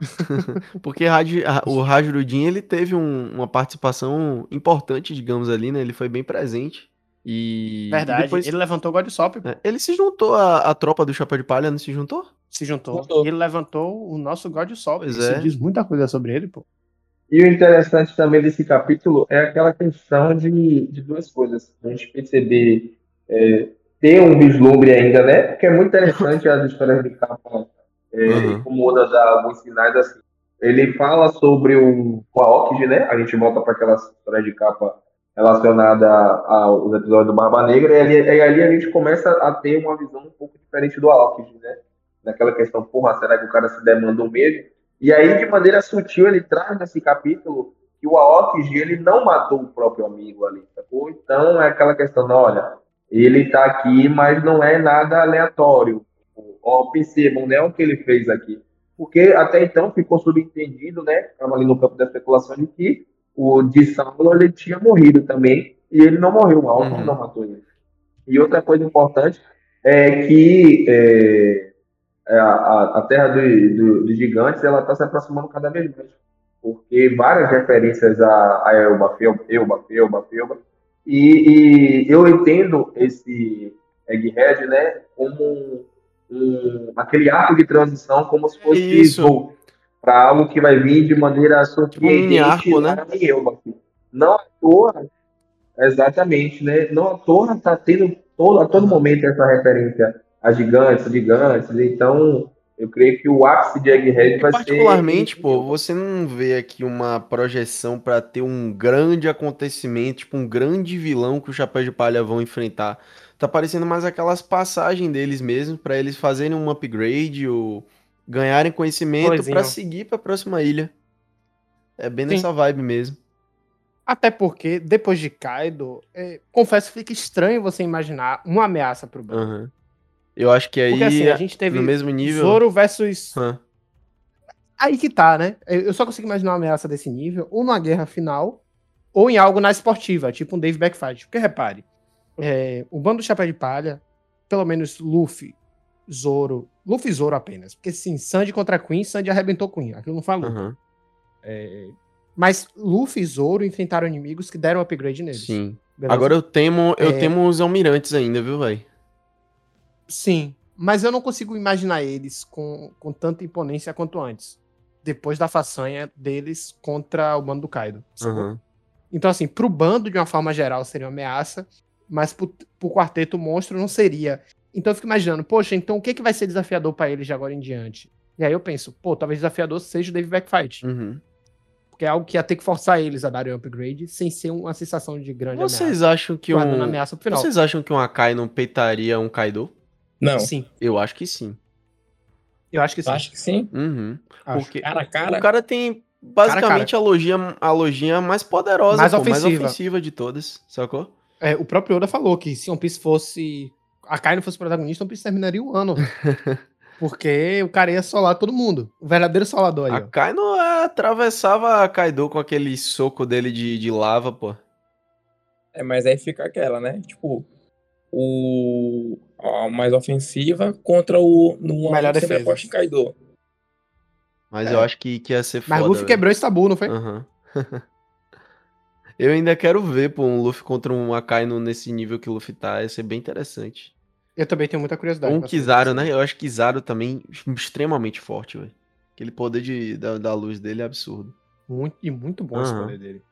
Porque o Rajurudin, ele teve um- uma participação importante, digamos ali, né? Ele foi bem presente. E Verdade. depois Ele levantou o Godsop, É, ele se juntou à, à tropa do Chapéu de Palha, não se juntou? se juntou. Juntou. E ele levantou o nosso Godsop. Pois Isso é. diz muita coisa sobre ele, pô. E o interessante também desse capítulo é aquela questão de, de duas coisas. A gente perceber é, ter um vislumbre ainda, né? Porque é muito interessante as histórias de capa, é, Uhum. como Oda dá alguns sinais assim. Ele fala sobre o, o Aokiji, né? A gente volta para aquelas histórias de capa relacionada aos episódios do Barba Negra, e ali, e ali a gente começa a ter uma visão um pouco diferente do Aokiji, né? Naquela questão, porra, será que o cara se demandou mesmo? E aí, de maneira sutil, ele traz nesse capítulo que o Aokiji, ele não matou o próprio amigo ali, sacou? Então, é aquela questão, não, olha, ele tá aqui, mas não é nada aleatório. Ó, percebam, né, o que ele fez aqui. Porque até então ficou subentendido, né, estava ali no campo da especulação de que o de Saulo ele tinha morrido também, e ele não morreu, o Alckmin Uhum. não matou ele. E outra coisa importante é que é, é, a, a- Terra do- do- dos Gigantes ela está se aproximando cada vez mais, porque várias referências a, a Elba, Felba, Elba, Felba, Felba, e, e eu entendo esse Egghead, né, como um, um- aquele arco de transição, como se fosse Isso. Para algo que vai vir de maneira surpreendente mini arco, né? em Elba. Não à toa, exatamente, né? Não à toa está tendo todo, a todo momento essa referência a gigantes, gigantes. Então, eu creio que o ápice de Egghead vai particularmente, ser. pô, você não vê aqui uma projeção pra ter um grande acontecimento, tipo um grande vilão que o Chapéu de Palha vão enfrentar. Tá parecendo mais aquelas passagens deles mesmo, pra eles fazerem um upgrade ou ganharem conhecimento Coisinha. pra seguir pra próxima ilha. É bem Sim. nessa vibe mesmo. Até porque, depois de Kaido, é, confesso que fica estranho você imaginar uma ameaça pro bando. Aham. Eu acho que aí Porque assim, a gente teve no mesmo nível. Zoro versus. Hã. Aí que tá, né? Eu eu só consigo imaginar uma ameaça desse nível, ou numa guerra final, ou em algo na esportiva, tipo um Dave Backfight. Porque repare, é, o bando do Chapéu de Palha, pelo menos Luffy, Zoro, Luffy Zoro apenas. Porque sim, Sandy contra Queen, Sandy arrebentou Queen. Aquilo não falou. Aham. Mas Luffy e Zoro enfrentaram inimigos que deram upgrade neles. Sim. beleza? Agora eu temo, eu É. temo os almirantes ainda, viu, velho? Sim, mas eu não consigo imaginar eles com, com tanta imponência quanto antes. Depois da façanha deles contra o bando do Kaido. Aham. Então, assim, pro bando, de uma forma geral, seria uma ameaça, mas pro, pro quarteto monstro não seria. Então eu fico imaginando, poxa, então o que, que vai ser desafiador pra eles de agora em diante? E aí eu penso, pô, talvez desafiador seja o Dave Backfight. Uhum. Porque é algo que ia ter que forçar eles a darem um upgrade sem ser uma sensação de grande Vocês ameaça. acham que um. ameaça pro final. Vocês acham que um Akai não peitaria um Kaido? Não, Sim, Eu acho que sim. eu acho que sim. acho que sim. Uhum. Acho. Porque Cara a o cara. cara tem basicamente a logia, a logia mais poderosa, Mais pô, mais ofensiva. ofensiva de todas, sacou? É, o próprio Oda falou que se One Piece fosse. A Kai não fosse protagonista, One Piece terminaria o ano. Porque o cara ia solar todo mundo. O verdadeiro solador aí. A ó. Kaino atravessava a Kaido com aquele soco dele de, de lava, pô. É, mas aí fica aquela, né? Tipo, o a mais ofensiva contra o no Melhor defesa. aposta em Kaido. Mas É. eu acho que, que ia ser Mas foda. Luffy velho. quebrou esse tabu, não foi? Aham. eu ainda quero ver, pô, um Luffy contra um Akainu nesse nível que o Luffy tá. Ia ser bem interessante. Eu também tenho muita curiosidade. Um Kizaru, né? Eu acho Kizaru também extremamente forte, velho. Aquele poder de, da, da luz dele é absurdo. Muito, e muito bom esse Aham. poder dele.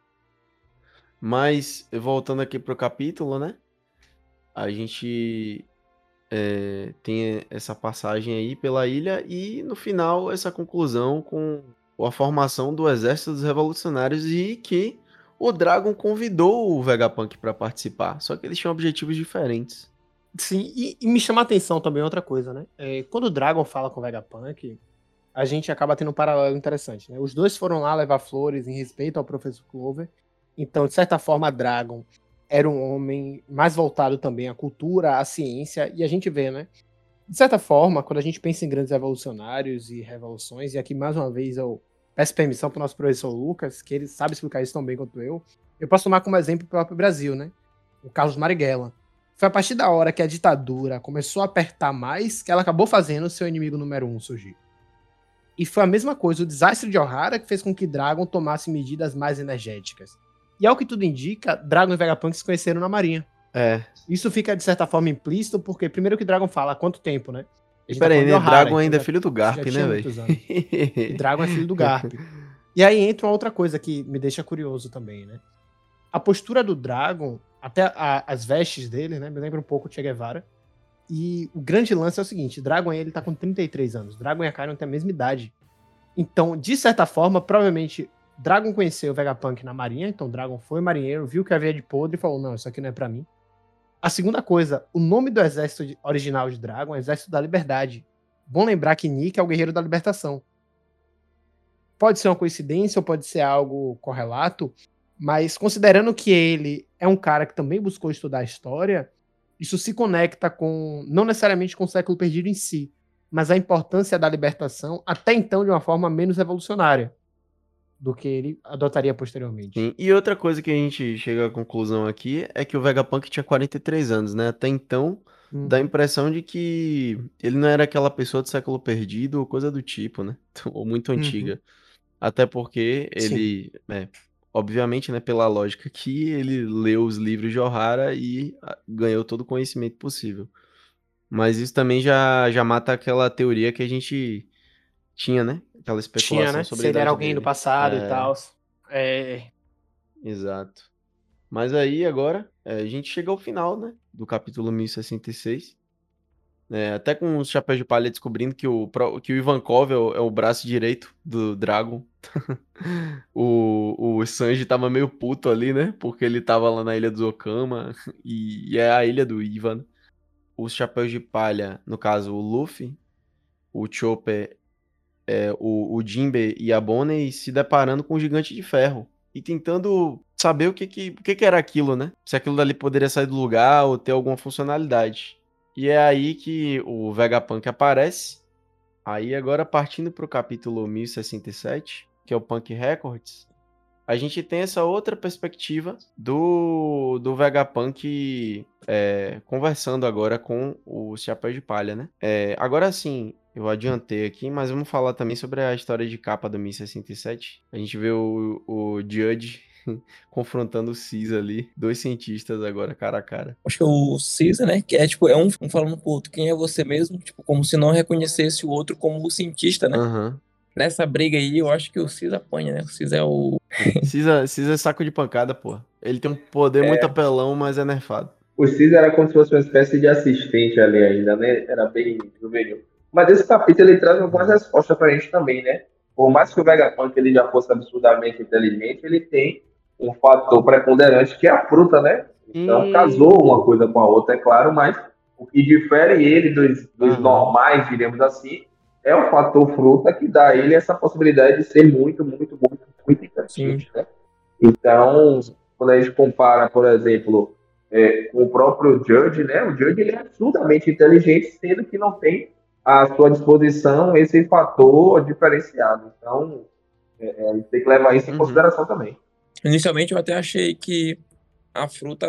Mas, voltando aqui pro capítulo, né? A gente é, tem essa passagem aí pela ilha e no final essa conclusão com a formação do Exército dos Revolucionários e que o Dragon convidou o Vegapunk para participar, só que eles tinham objetivos diferentes. Sim, e, e me chama a atenção também outra coisa, né? É, quando o Dragon fala com o Vegapunk, a gente acaba tendo um paralelo interessante, né? Os dois foram lá levar flores em respeito ao Professor Clover. Então, de certa forma, Dragon era um homem mais voltado também à cultura, à ciência, e a gente vê, né? De certa forma, quando a gente pensa em grandes revolucionários e revoluções, e aqui mais uma vez eu peço permissão para o nosso professor Lucas, que ele sabe explicar isso tão bem quanto eu, eu posso tomar como exemplo o próprio Brasil, né? O Carlos Marighella. Foi a partir da hora que a ditadura começou a apertar mais que ela acabou fazendo o seu inimigo número um surgir. E foi a mesma coisa, o desastre de Ohara que fez com que Dragon tomasse medidas mais energéticas. E ao que tudo indica, Dragon e Vegapunk se conheceram na Marinha. É. Isso fica, de certa forma, implícito, porque primeiro que Dragon fala há quanto tempo, né? A gente tá Pera aí, falando de né? Ohara, Dragon então ainda é filho do Garp, né, velho? Dragon é filho do Garp. E aí entra uma outra coisa que me deixa curioso também, né? A postura do Dragon, até a, as vestes dele, né? Me lembra um pouco o Che Guevara. E o grande lance é o seguinte: Dragon ele tá com 33 anos. Dragon e a Karen têm a mesma idade. Então, de certa forma, provavelmente Dragon conheceu o Vegapunk na marinha, então Dragon foi marinheiro, viu que havia de podre e falou: "Não, isso aqui não é para mim". A segunda coisa, o nome do exército original de Dragon é Exército da Liberdade. Bom lembrar que Nick é o guerreiro da libertação. Pode ser uma coincidência ou pode ser algo correlato, mas considerando que ele é um cara que também buscou estudar a história, isso se conecta com, não necessariamente com o século perdido em si, mas a importância da libertação, até então de uma forma menos revolucionária do que ele adotaria posteriormente. Sim. E outra coisa que a gente chega à conclusão aqui é que o Vegapunk tinha 43 anos, né? Até então, hum. dá a impressão de que ele não era aquela pessoa do século perdido ou coisa do tipo, né? ou muito uhum. antiga. Uhum. Até porque ele, é, obviamente, né, pela lógica que ele leu os livros de Ohara e ah, ganhou todo o conhecimento possível. Mas isso também já, já mata aquela teoria que a gente tinha, né? Aquela especulação Tinha, né? sobre Se ele era alguém dele. do passado é... e tal. É. Exato. Mas aí agora é, a gente chega ao final, né? Do capítulo 1066. É, até com os chapéus de palha descobrindo que o, que o Ivankov é o, é o braço direito do Dragon. o, o Sanji tava meio puto ali, né? Porque ele tava lá na ilha do Zokama. E, e é a ilha do Ivan. Os chapéus de palha, no caso o Luffy, o Chopper é, o, o Jinbe e a Bonnie se deparando com o Gigante de Ferro e tentando saber o que que, o que que era aquilo, né? Se aquilo dali poderia sair do lugar ou ter alguma funcionalidade. E é aí que o Vegapunk aparece. Aí agora partindo para o capítulo 1067, que é o Punk Records, a gente tem essa outra perspectiva do, do Vegapunk é, conversando agora com o Chapéu de Palha, né? É, agora sim, eu adiantei aqui, mas vamos falar também sobre a história de capa do 1067. A gente vê o, o Judge confrontando o Cisa ali, dois cientistas agora cara a cara. Acho que o Cisa, né, que é tipo, é um, um falando pro outro, quem é você mesmo? Tipo, como se não reconhecesse o outro como o cientista, né? Uhum. Nessa briga aí, eu acho que o Cisa apanha, né? O Cisa é o. Cisa, Cisa é saco de pancada, pô. Ele tem um poder é. muito apelão, mas é nerfado. O Cisa era como se fosse uma espécie de assistente ali ainda, né? Era bem juvenil. Mas esse capítulo ele traz algumas respostas para a gente também, né? Por mais que o Vegapunk ele já fosse absurdamente inteligente, ele tem um fator preponderante que é a fruta, né? Então hum. casou uma coisa com a outra, é claro, mas o que difere ele dos, dos uhum. normais, diríamos assim, é o fator fruta que dá a ele essa possibilidade de ser muito, muito, muito, muito inteligente, né? Então, quando a gente compara, por exemplo, é, com o próprio Judge, né? O Judge ele é absurdamente inteligente, sendo que não tem à sua disposição esse fator diferenciado. Então, é, é, tem que levar isso em uhum. consideração também. Inicialmente, eu até achei que a fruta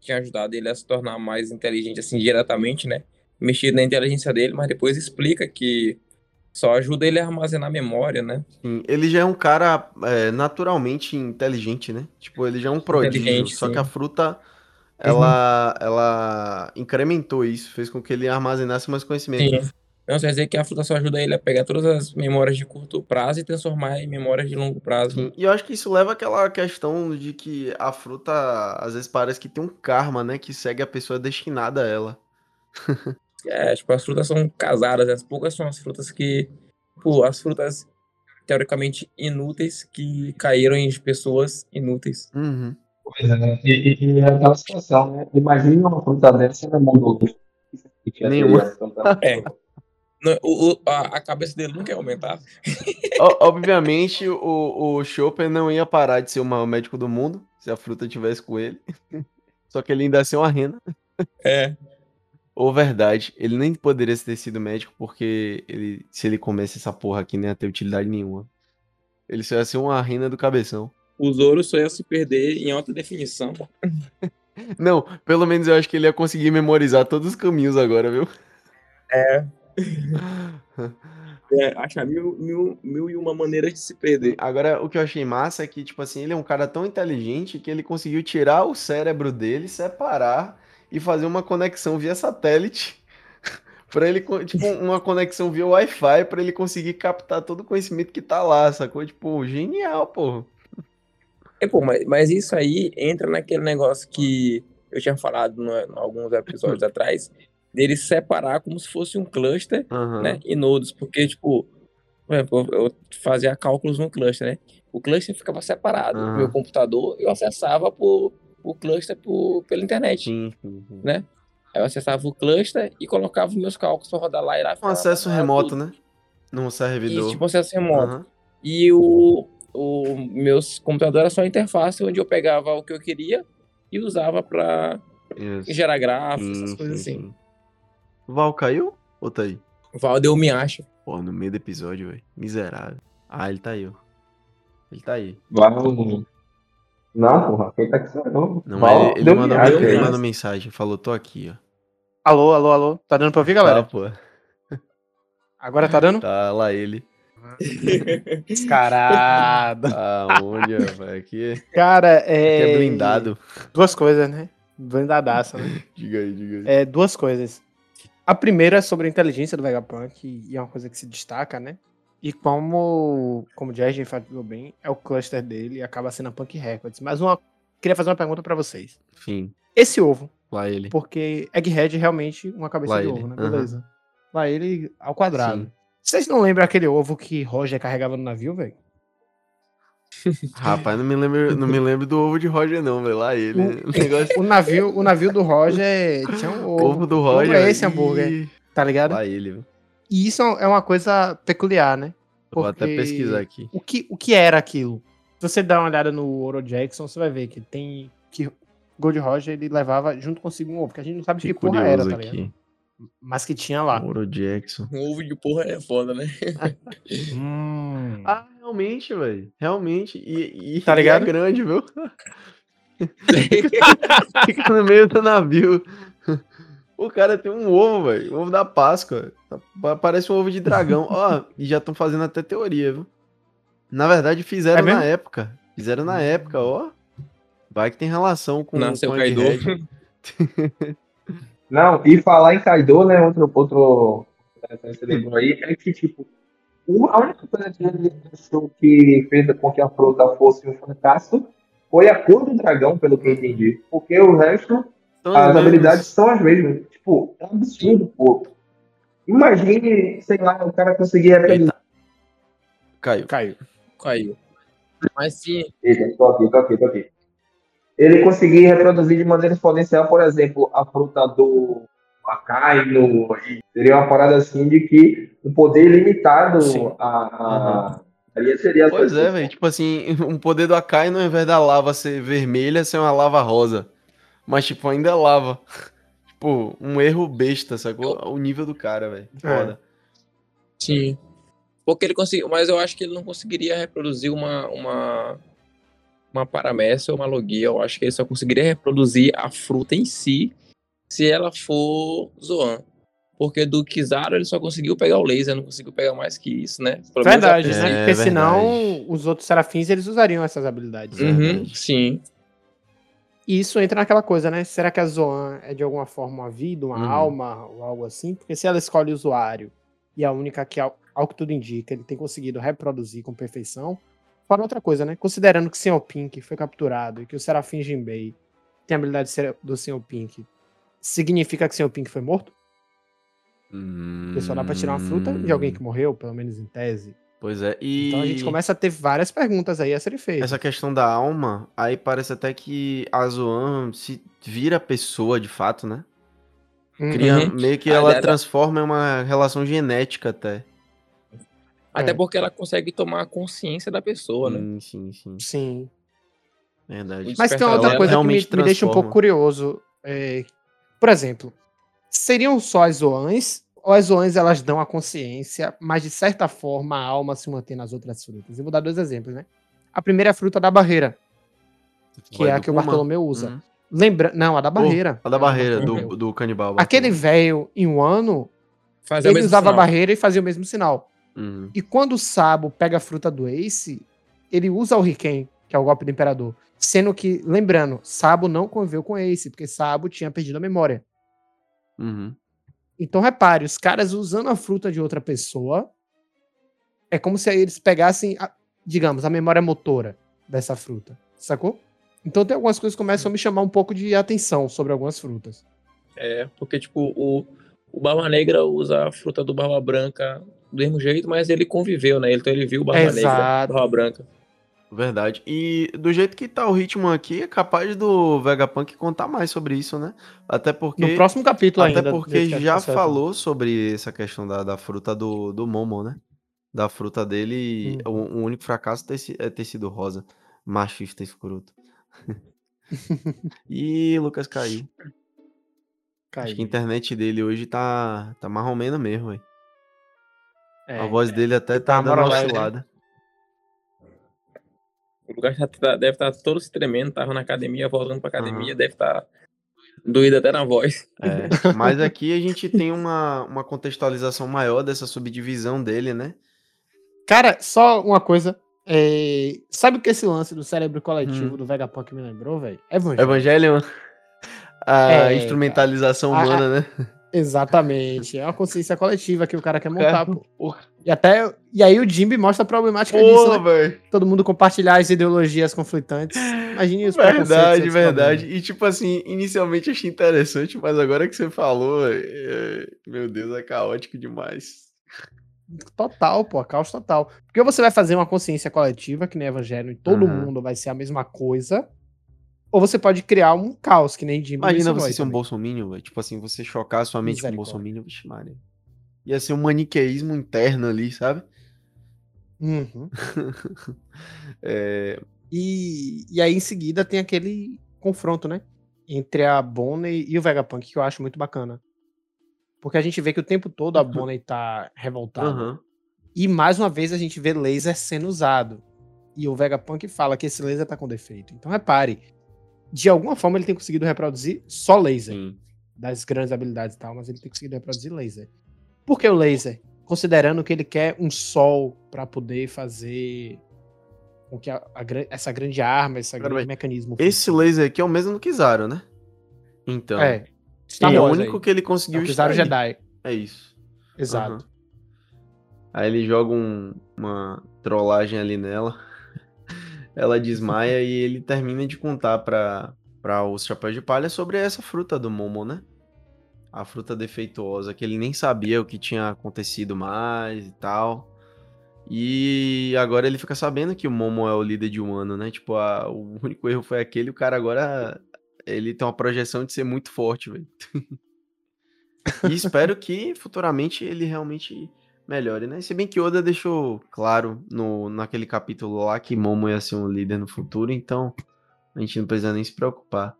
tinha ajudado ele a se tornar mais inteligente, assim, diretamente, né? Mexer na inteligência dele, mas depois explica que só ajuda ele a armazenar memória, né? Sim, ele já é um cara é, naturalmente inteligente, né? Tipo, ele já é um prodígio, só sim. que a fruta ela, uhum. ela incrementou isso, fez com que ele armazenasse mais conhecimento. Sim. Não, quer dizer que a fruta só ajuda ele a pegar todas as memórias de curto prazo e transformar em memórias de longo prazo. E eu acho que isso leva àquela questão de que a fruta, às vezes, parece que tem um karma, né? Que segue a pessoa destinada a ela. é, tipo, as frutas são casadas, as poucas são as frutas que. Pô, as frutas teoricamente inúteis que caíram em pessoas inúteis. Uhum. Pois é, e, e, e é aquela situação, né? Imagina uma fruta dessa na mão do Nenhuma. É. O, o, a, a, cabeça dele nunca ia aumentar. Obviamente, o, o Chopper não ia parar de ser o maior médico do mundo se a fruta tivesse com ele. Só que ele ainda ia ser uma rena. É. Ou verdade, ele nem poderia ter sido médico porque ele, se ele comesse essa porra aqui, nem ia ter utilidade nenhuma. Ele só ia ser uma rena do cabeção o Zoro só ia se perder em alta definição. Não, pelo menos eu acho que ele ia conseguir memorizar todos os caminhos agora, viu? É. é achar mil, mil, mil e uma maneiras de se perder. Agora, o que eu achei massa é que, tipo assim, ele é um cara tão inteligente que ele conseguiu tirar o cérebro dele, separar e fazer uma conexão via satélite para ele, tipo, uma conexão via Wi-Fi para ele conseguir captar todo o conhecimento que tá lá, sacou? Tipo, genial, porra. É, pô, mas, mas isso aí entra naquele negócio que eu tinha falado no alguns episódios atrás, dele separar como se fosse um cluster, Aham. né? E nodes, porque, tipo, eu fazia cálculos no cluster, né? O cluster ficava separado Aham. do meu computador eu acessava por, o cluster por, pela internet. Sim. né? Aí eu acessava o cluster e colocava os meus cálculos para rodar lá e lá. Um acesso remoto, tudo. né? Num servidor. Isso, tipo acesso remoto. E o, o meus computador era só interface onde eu pegava o que eu queria e usava para gerar gráficos, essas coisas sim, assim. Val caiu? Ou tá aí? Valdeu me acha. Pô, no meio do episódio, velho. Miserável. Ah, ele tá aí, ó. Ele tá aí. Val. Não, porra, quem tá aqui sou eu. Não, Val ele, ele deu mandou, ele viagem. mandou mensagem. Falou, tô aqui, ó. Alô, alô, alô. Tá dando pra ouvir, galera? Tá, pô. Agora tá dando? Tá lá ele. Descarado. Aonde, rapaz? Aqui, Cara, aqui é. é blindado. Duas coisas, né? Blindadaça, né? Diga aí, diga aí. É, duas coisas. A primeira é sobre a inteligência do Vegapunk, e é uma coisa que se destaca, né? E como, como o Jazz enfatizou bem, é o cluster dele e acaba sendo a Punk Records. Mas uma, queria fazer uma pergunta pra vocês. Enfim, Esse ovo, lá ele. porque Egghead é realmente uma cabeça Lá de ele, ovo, né? aham. Beleza. Lá ele ao quadrado. Sim. Vocês não lembram aquele ovo que Roger carregava no navio, velho? Rapaz, não me lembro, não me lembro do ovo de Roger, não, velho. Lá ele. O negócio. O navio, o navio do Roger tinha um ovo. Ovo do Roger. é esse hambúrguer, Ih, tá ligado? Lá ele, velho. E isso é uma coisa peculiar, né? Vou até Porque pesquisar aqui. O que, o que era aquilo? Se você dá uma olhada no Oro Jackson, você vai ver que tem. que Gold Roger ele levava junto consigo um ovo, porque a gente não sabe de Que que porra era, tá ligado? aqui. Mas que tinha lá. Ouro Jackson. Um ovo de porra é foda, né? Hum. Ah, realmente, velho. Realmente. E, e Tá e ligado? é grande, viu? Fica no meio do navio. O cara tem um ovo, velho. Ovo da Páscoa. Tá- Parece um ovo de dragão. Ó, e já estão fazendo até teoria, viu? Na verdade, fizeram É na época. Fizeram na época, ó. Vai que tem relação com Nasceu com o Kaido. Não, e falar em Kaido, né? Outro, outro que você lembrou aí, é que, tipo, a única coisa que ele achou que fez com que a fruta fosse um fracasso foi a cor do dragão, pelo que eu entendi. Porque o resto, as habilidades são as mesmas. Tipo, é um absurdo, pô. Imagine, sei lá, o cara conseguir. Caiu. Caiu. Caiu. Mas sim, Eita, tô aqui, tô aqui, tô aqui. Ele conseguir reproduzir de maneira exponencial, por exemplo, a fruta do Akainu. e Seria uma parada assim de que um poder ilimitado Sim. a. a... Seria Pois é, velho. Tipo assim, um poder do Akai, ao invés da lava ser vermelha, ser uma lava rosa. Mas, tipo, ainda é lava. tipo, um erro besta, sacou? O nível do cara, velho. Foda. sim. Porque ele conseguiu, mas eu acho que ele não conseguiria reproduzir uma uma uma paramécia ou uma logia. Eu acho que ele só conseguiria reproduzir a fruta em si se ela for Zoan. Porque do Kizaru ele só conseguiu pegar o laser, não conseguiu pegar mais que isso, né? Pelo menos Verdade, É, né? princípio. Porque senão verdade. os outros serafins eles usariam essas habilidades. Uhum. Verdade. sim. E isso entra naquela coisa, né? Será que a Zoan é de alguma forma uma vida, uma Uhum. alma ou algo assim? Porque se ela escolhe o usuário e a única que, ao, ao que tudo indica, ele tem conseguido reproduzir com perfeição. Fora outra coisa, né? Considerando que o Senhor Pink foi capturado e que o Serafim Jinbei tem a habilidade de ser- do Senhor Pink, significa que o Senhor Pink foi morto? Porque só dá pra tirar uma fruta de alguém que morreu, pelo menos em tese. Pois é. E Então a gente começa a ter várias perguntas aí a serem feitas. essa questão da alma, aí parece até que a Zoan se vira pessoa de fato, né? Uhum. Cria, Uhum. Meio que ela da- transforma em uma relação genética até. Até É. porque ela consegue tomar consciência da pessoa, né? Sim, sim, sim. Sim. Verdade. Mas tem Despertar outra coisa que me, me deixa um pouco curioso. é, por exemplo, seriam só as zoãs, ou as zoãs elas dão a consciência, mas de certa forma a alma se mantém nas outras frutas? Eu vou dar dois exemplos, né? A primeira é a fruta da barreira, que Vai é a que o Kuma? Bartolomeu usa. Uhum. Lembra... Não, a da barreira. A da barreira, do, do canibal. Aquele velho em um ano, Fazer o ele usava a sinal. barreira e fazia o mesmo sinal. Uhum. E quando o Sabo pega a fruta do Ace, ele usa o Riken, que é o golpe do Imperador. Sendo que, lembrando, Sabo não conviveu com Ace, porque Sabo tinha perdido a memória. Uhum. Então, repare, os caras usando a fruta de outra pessoa, é como se eles pegassem, a- digamos, a memória motora dessa fruta. Sacou? Então tem algumas coisas que começam a me chamar um pouco de atenção sobre algumas frutas. É, porque, tipo, o, o Barba Negra usa a fruta do Barba Branca do mesmo jeito, mas ele conviveu, né? Então ele viu o Barba Negra, Exato. Barba Branca. Verdade. E do jeito que tá o ritmo aqui, é capaz do Vegapunk contar mais sobre isso, né? Até porque. No próximo capítulo Até ainda. porque desse já falou sobre essa questão da, da fruta do, do Momo, né? Da fruta dele, Hum. o, o único fracasso ter é ter sido rosa. Machista escroto. e Lucas caiu. Caiu. Acho que a internet dele hoje tá, tá marromeno mesmo, velho. É, a voz dele até tá tá dando uma né? oscilada. O lugar já tá- deve estar todo se tremendo, tava na academia, voltando pra academia, Aham. deve estar doido até na voz. É, mas aqui a gente tem uma, uma contextualização maior dessa subdivisão dele, né? Cara, só uma coisa. é, Sabe o que esse lance do cérebro coletivo Hum. do Vegapunk me lembrou, velho? Evangelho. Evangelion, a É, instrumentalização cara. humana, né? Exatamente. É uma consciência coletiva que o cara quer montar, Cara, pô. E até. E aí o Jimby mostra a problemática disso, né? Todo mundo compartilhar as ideologias conflitantes. Imagine preconceitos Verdade, antes verdade. E tipo assim, inicialmente achei interessante, mas agora que você falou, é, meu Deus, é caótico demais. Total, pô, caos total. Porque você vai fazer uma consciência coletiva, que nem Evangelho, e todo Aham. mundo vai ser a mesma coisa. Ou você pode criar um caos, que nem Jimby Imagina você ser um bolsominion, velho. Tipo assim, você chocar sua mente com o Misericórdia. bolsominion, vixe Maria. Ia ser um maniqueísmo interno ali, sabe? Uhum. É, E, e aí, em seguida, tem aquele confronto, né? Entre a Bonnie e o Vegapunk, que eu acho muito bacana. Porque a gente vê que o tempo todo a Bonnie tá revoltada. aham. E mais uma vez a gente vê laser sendo usado. E o Vegapunk fala que esse laser tá com defeito. Então repare, de alguma forma ele tem conseguido reproduzir só laser. Das grandes habilidades e tal, mas ele tem conseguido reproduzir laser. Por que o laser? Considerando que ele quer um sol pra poder fazer com que a- a essa grande arma, esse grande mecanismo. Esse funcione. laser aqui é o mesmo do Kizaru, né? Então. É. Star é o único aí. que ele É conseguiu o Kizaru. Jedi. É isso. Exato. Aham. Aí ele joga um- uma trollagem ali nela. Ela desmaia e ele termina de contar pra, pra os Chapéus de Palha sobre essa fruta do Momo, né? A fruta defeituosa, que ele nem sabia o que tinha acontecido mais e tal. E agora ele fica sabendo que o Momo é o líder de um ano, né? Tipo, a- o único erro foi aquele, o cara agora ele tem uma projeção de ser muito forte, velho. E espero que futuramente ele realmente melhore, né? Se bem que Oda deixou claro no, naquele capítulo lá que Momo ia ser um líder no futuro, então a gente não precisa nem se preocupar.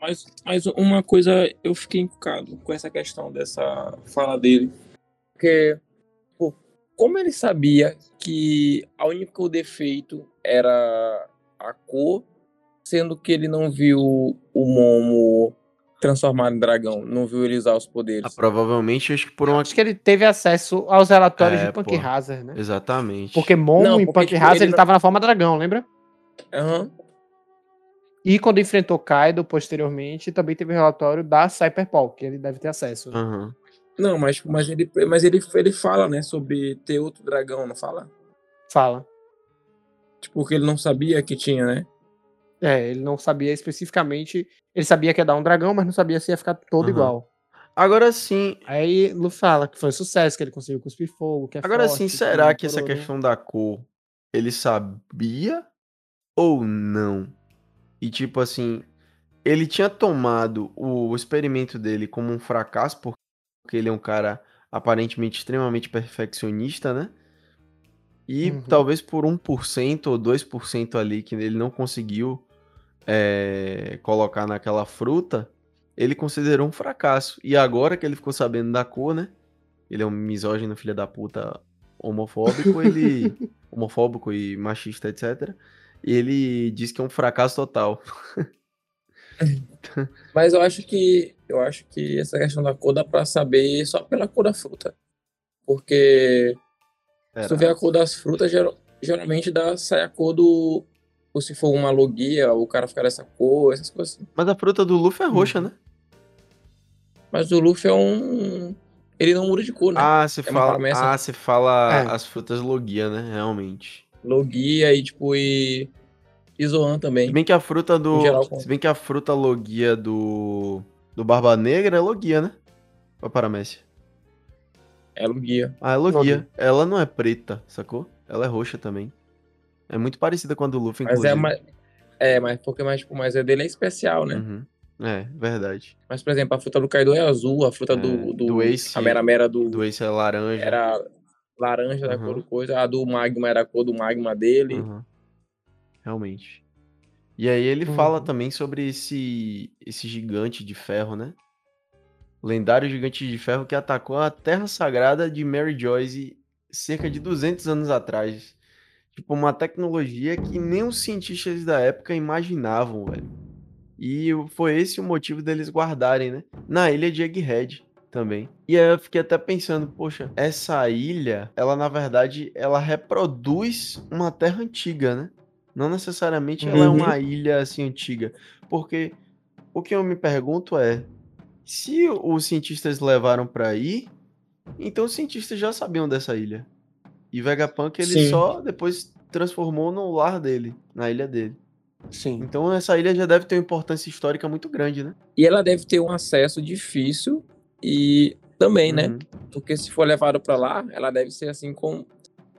Mas, mas uma coisa, eu fiquei encucado com essa questão dessa fala dele. Porque, pô, como ele sabia que o único defeito era a cor, sendo que ele não viu o Momo transformado em dragão, não viu ele usar os Ah, poderes. provavelmente acho que por uma. Acho que ele teve acesso aos relatórios É, de Punk pô. Hazard, né? Exatamente. Porque Momo Não, em porque, Punk tipo, Hazard ele ele não- tava na forma dragão, lembra? Aham. E quando enfrentou Kaido posteriormente, também teve o relatório da Cyberpol, que ele deve ter acesso. né? Aham. Não, mas, mas, ele, mas ele, ele fala, né, sobre ter outro dragão, não fala? Fala. Tipo, que ele não sabia que tinha, né? É, ele não sabia especificamente. Ele sabia que ia dar um dragão, mas não sabia se ia ficar todo Aham. igual. Agora sim, Aí Lu fala que foi sucesso, que ele conseguiu cuspir fogo, que é agora forte, sim, que será não que essa coronou. questão da cor ele sabia ou não? E tipo assim, ele tinha tomado o experimento dele como um fracasso, porque ele é um cara aparentemente extremamente perfeccionista, né? E Uhum. talvez por 1% ou 2% ali que ele não conseguiu é, colocar naquela fruta, ele considerou um fracasso. E agora que ele ficou sabendo da cor, né? Ele é um misógino, filho da puta, homofóbico, ele. homofóbico e machista, etc. Ele diz que é um fracasso total. Mas eu acho que eu acho que essa questão da cor dá pra saber só pela cor da fruta. Porque se tu vê a cor das frutas, geral- geralmente dá, sai a cor do. Ou se for uma logia, o cara ficar dessa cor, essas coisas assim. Mas a fruta do Luffy é roxa, né? Mas o Luffy é um. Ele não muda de cor, né? Ah, você É fala. promessa. Ah, você fala É. as frutas Logia, né? Realmente. Logia e tipo, e. E Zoan Se também. bem que a fruta do. Geral, Se bem que a fruta logia do. Do Barba Negra é logia, né? Ou paramécia? É Lugia. Ah, é logia. Logia. Ela não é preta, sacou? Ela é roxa também. É muito parecida com a do Luffy, Mas inclusive. é mais. É, mas porque mais, tipo, mas a dele é especial, né? Uhum. É, verdade. Mas, por exemplo, a fruta do Kaido é azul, a fruta É, do, do, do Ace- A Mera Mera do, Do Ace é laranja. era laranja da Uhum. cor do coisa, a do Magma era a cor do Magma dele. Uhum. Realmente. E aí ele Uhum. fala também sobre esse, esse gigante de ferro, né? Lendário gigante de ferro que atacou a Terra Sagrada de Mary Joyce cerca de 200 anos atrás. Tipo, uma tecnologia que nem os cientistas da época imaginavam, velho. E foi esse o motivo deles guardarem, né? Na ilha de Egghead também. E aí eu fiquei até pensando, poxa, essa ilha, ela na verdade, ela reproduz uma terra antiga, né? Não necessariamente ela é Uhum. uma ilha assim antiga. Porque o que eu me pergunto é, se os cientistas levaram pra aí, então os cientistas já sabiam dessa ilha. E Vegapunk ele Sim. só depois transformou no lar dele, na ilha dele. Sim. Então essa ilha já deve ter uma importância histórica muito grande, né? E ela deve ter um acesso difícil e também, né? Uhum. Porque se for levado pra lá, ela deve ser assim com.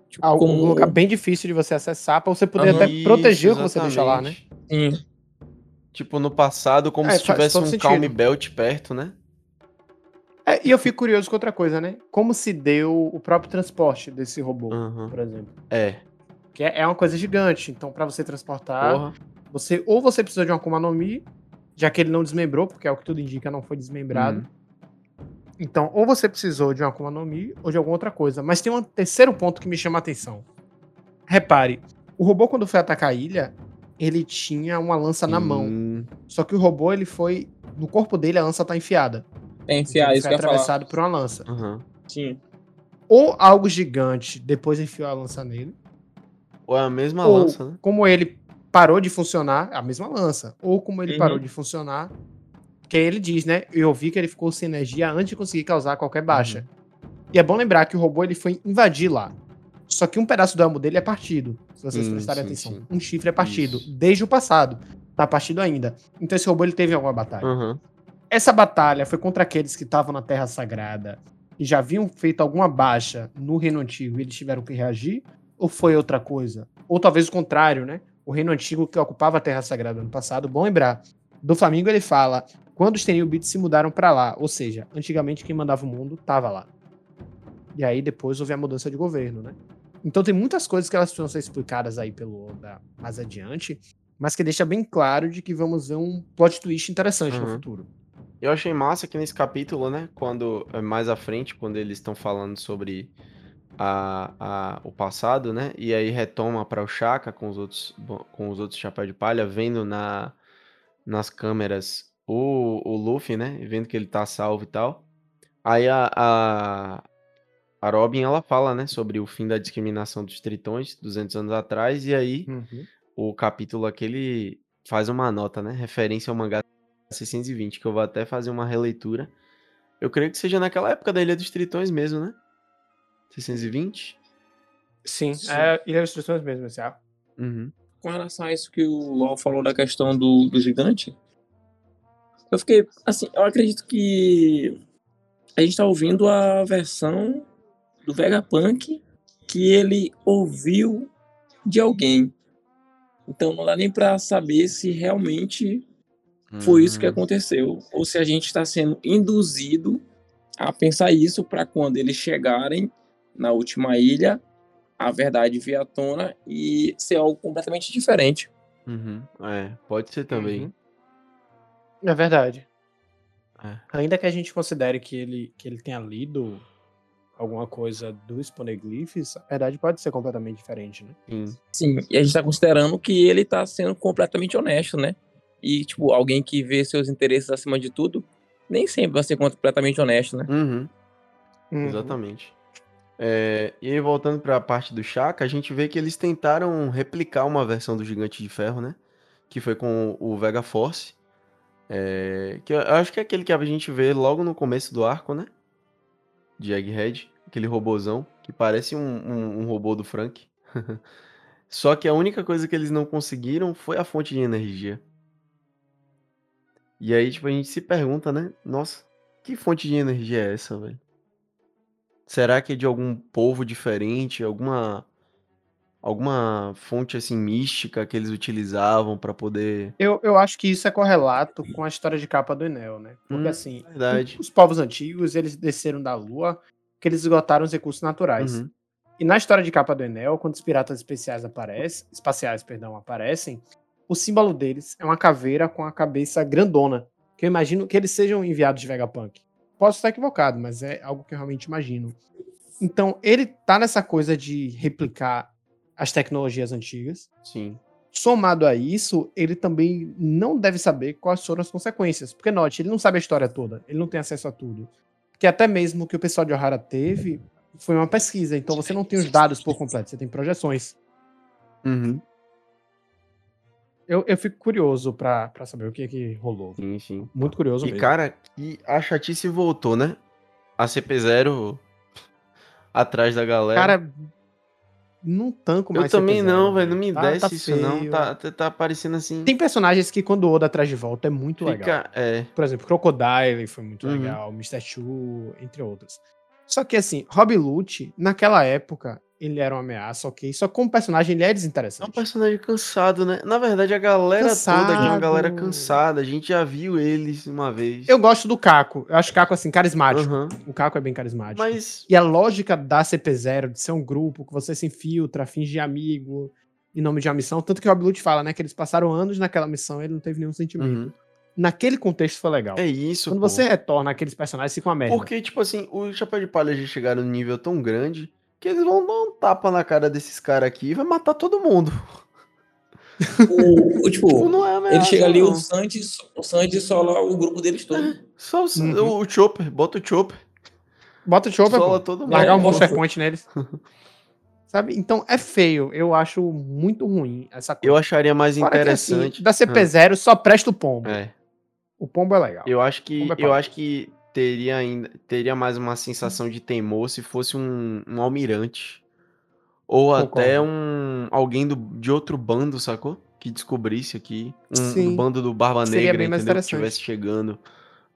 Tipo, Algum como- lugar bem difícil de você acessar pra você poder Aham. até proteger o que você deixa lá, né? Sim. Tipo, no passado, como É, se faz tivesse um sentido. Calm Belt perto, né? É, e eu fico curioso com outra coisa, né? Como se deu o próprio transporte desse robô, Uhum. por exemplo. É. Que é é uma coisa gigante. Então, pra você transportar, Porra. você ou você precisa de uma Akuma no Mi, já que ele não desmembrou, porque é o que tudo indica, não foi desmembrado. Uhum. Então, ou você precisou de uma Akuma no Mi ou de alguma outra coisa. Mas tem um terceiro ponto que me chama a atenção. Repare, o robô quando foi atacar a ilha, ele tinha uma lança na mão. Hum, Só que o robô, ele foi... No corpo dele, a lança tá enfiada. É enfiar ele isso foi atravessado por uma lança. aham. Sim. Ou algo gigante depois enfiou a lança nele. Ou é a mesma ou lança, né? como ele parou de funcionar, a mesma lança. Ou como ele Uhum. parou de funcionar, que aí ele diz, né? Eu vi que ele ficou sem energia antes de conseguir causar qualquer baixa. E é bom lembrar que o robô ele foi invadir lá. Só que um pedaço do elmo dele é partido. Se vocês Hum, prestarem sim, atenção. sim. Um chifre é partido. Isso. Desde o passado. Tá partido ainda. Então esse robô ele teve alguma batalha. Aham. Essa batalha foi contra aqueles que estavam na Terra Sagrada e já haviam feito alguma baixa no Reino Antigo e eles tiveram que reagir? Ou foi outra coisa? Ou talvez o contrário, né? O Reino Antigo que ocupava a Terra Sagrada no passado, bom lembrar. Do Flamengo ele fala: quando os Tenryubites se mudaram pra lá, ou seja, antigamente quem mandava o mundo tava lá. E aí depois houve a mudança de governo, né? Então tem muitas coisas que elas precisam ser explicadas aí pelo Oda mais adiante, mas que deixa bem claro de que vamos ver um plot twist interessante no Uhum. futuro. Eu achei massa que nesse capítulo, né? Quando é mais à frente, quando eles estão falando sobre a, a- o passado, né? E aí retoma para o Chaka com os outros com os outros chapéu de palha, vendo na nas câmeras o, o Luffy, né? Vendo que ele tá salvo e tal. Aí a, a a Robin ela fala, né, sobre o fim da discriminação dos tritões 200 anos atrás e aí Uhum. o capítulo aquele faz uma nota, né? Referência ao mangá 620, que eu vou até fazer uma releitura. Eu creio que seja naquela época da Ilha dos Tritões mesmo, né? 620? Sim, Sim. é Ilha das Instruções mesmo, esse arco. Uhum. Com relação a isso que o LOL falou da questão do, do gigante, eu fiquei, assim, eu acredito que a gente tá ouvindo a versão do Vegapunk que ele ouviu de alguém. Então não dá nem pra saber se realmente foi isso que Hum. aconteceu ou se a gente está sendo induzido a pensar isso para quando eles chegarem na última ilha, a verdade vir à tona e ser algo completamente diferente. Uhum. É, pode ser também. Uhum. É verdade. É. Ainda que a gente considere que ele, que ele tenha lido alguma coisa dos poneglyphs, a verdade pode ser completamente diferente, né? Sim. Sim, e a gente tá considerando que ele tá sendo completamente honesto, né? E, tipo, alguém que vê seus interesses acima de tudo, nem sempre vai ser completamente honesto, né? Uhum. Uhum. Exatamente. É, e aí, voltando para a parte do Chaka, a gente vê que eles tentaram replicar uma versão do Gigante de Ferro, né? Que foi com o Vega Force. É, que eu acho que é aquele que a gente vê logo no começo do arco, né? De Egghead. Aquele robozão, que parece um, um, um robô do Frank. Só que a única coisa que eles não conseguiram foi a fonte de energia. E aí, tipo, a gente se pergunta, né? Nossa, que fonte de energia é essa, velho? Será que é de algum povo diferente? Alguma alguma fonte assim mística que eles utilizavam pra poder Eu, eu acho que isso é correlato com a história de capa do Enel, né? Porque Hum, assim, verdade. os povos antigos, eles desceram da Lua porque eles esgotaram os recursos naturais. Uhum. E na história de capa do Enel, quando os piratas especiais aparecem, espaciais, perdão, aparecem, o símbolo deles é uma caveira com a cabeça grandona, que eu imagino que eles sejam enviados de Vegapunk. Posso estar equivocado, mas é algo que eu realmente imagino. Então, ele tá nessa coisa de replicar as tecnologias antigas. Sim. Somado a isso, ele também não deve saber quais foram as consequências. Porque, note, ele não sabe a história toda, ele não tem acesso a tudo. Porque até mesmo o que o pessoal de Ohara teve foi uma pesquisa, então você não tem os dados por completo, você tem projeções. Uhum. Eu, eu fico curioso pra, pra saber o que que rolou. Sim, sim. Muito curioso E mesmo. cara, que a chatice voltou, né? A CP0 atrás da galera. Cara, não tanco eu mais também CP0, não, velho. Não me Tá- desce tá isso, não. feio. Tá, tá, tá parecendo assim. Tem personagens que quando o Oda traz de volta é muito legal. fica. É. Por exemplo, Crocodile foi muito Uhum. legal, Mr. Chu, entre outros. Só que assim, Rob Lute, naquela época, ele era uma ameaça, ok. Só que como personagem ele é É um desinteressante. personagem cansado, né? Na verdade, a galera toda aqui é uma galera Cansado. cansada. A gente já viu eles uma vez. Eu gosto do Caco. Eu acho o Caco assim, carismático. Aham. O Caco é bem carismático. Mas. E a lógica da CP0 de ser um grupo que você se infiltra, finge amigo em nome de uma missão, tanto que o Rob Lute fala, né, que eles passaram anos naquela missão e ele não teve nenhum sentimento. Uhum. Naquele contexto foi legal. É isso. Quando pô. você retorna aqueles personagens, fica uma merda. Porque, tipo assim, o Chapéu de Palha já chegaram num nível tão grande que eles vão dar um tapa na cara desses caras aqui e vai matar todo mundo. O, o, tipo, Tipo, não é ameaça, ele chega ali, não. o Santos, o Santos sola o grupo deles todo. Só o, Uhum. o Chopper, bota o Chopper. Bota o Chopper, Sola pô. todo mundo. Largar um É, Monster. Point neles. Sabe? Então é feio. Eu acho muito ruim essa coisa. Eu acharia mais Fora que, assim, interessante. da CP0 só presta o pombo. É. O pombo é legal. Eu acho que é eu acho que teria ainda teria mais uma sensação de temor se fosse um, um almirante ou Concordo. até um alguém do, de outro bando, sacou? Que descobrisse aqui um do bando do Barba Seria Negra, entendeu? Que estivesse chegando.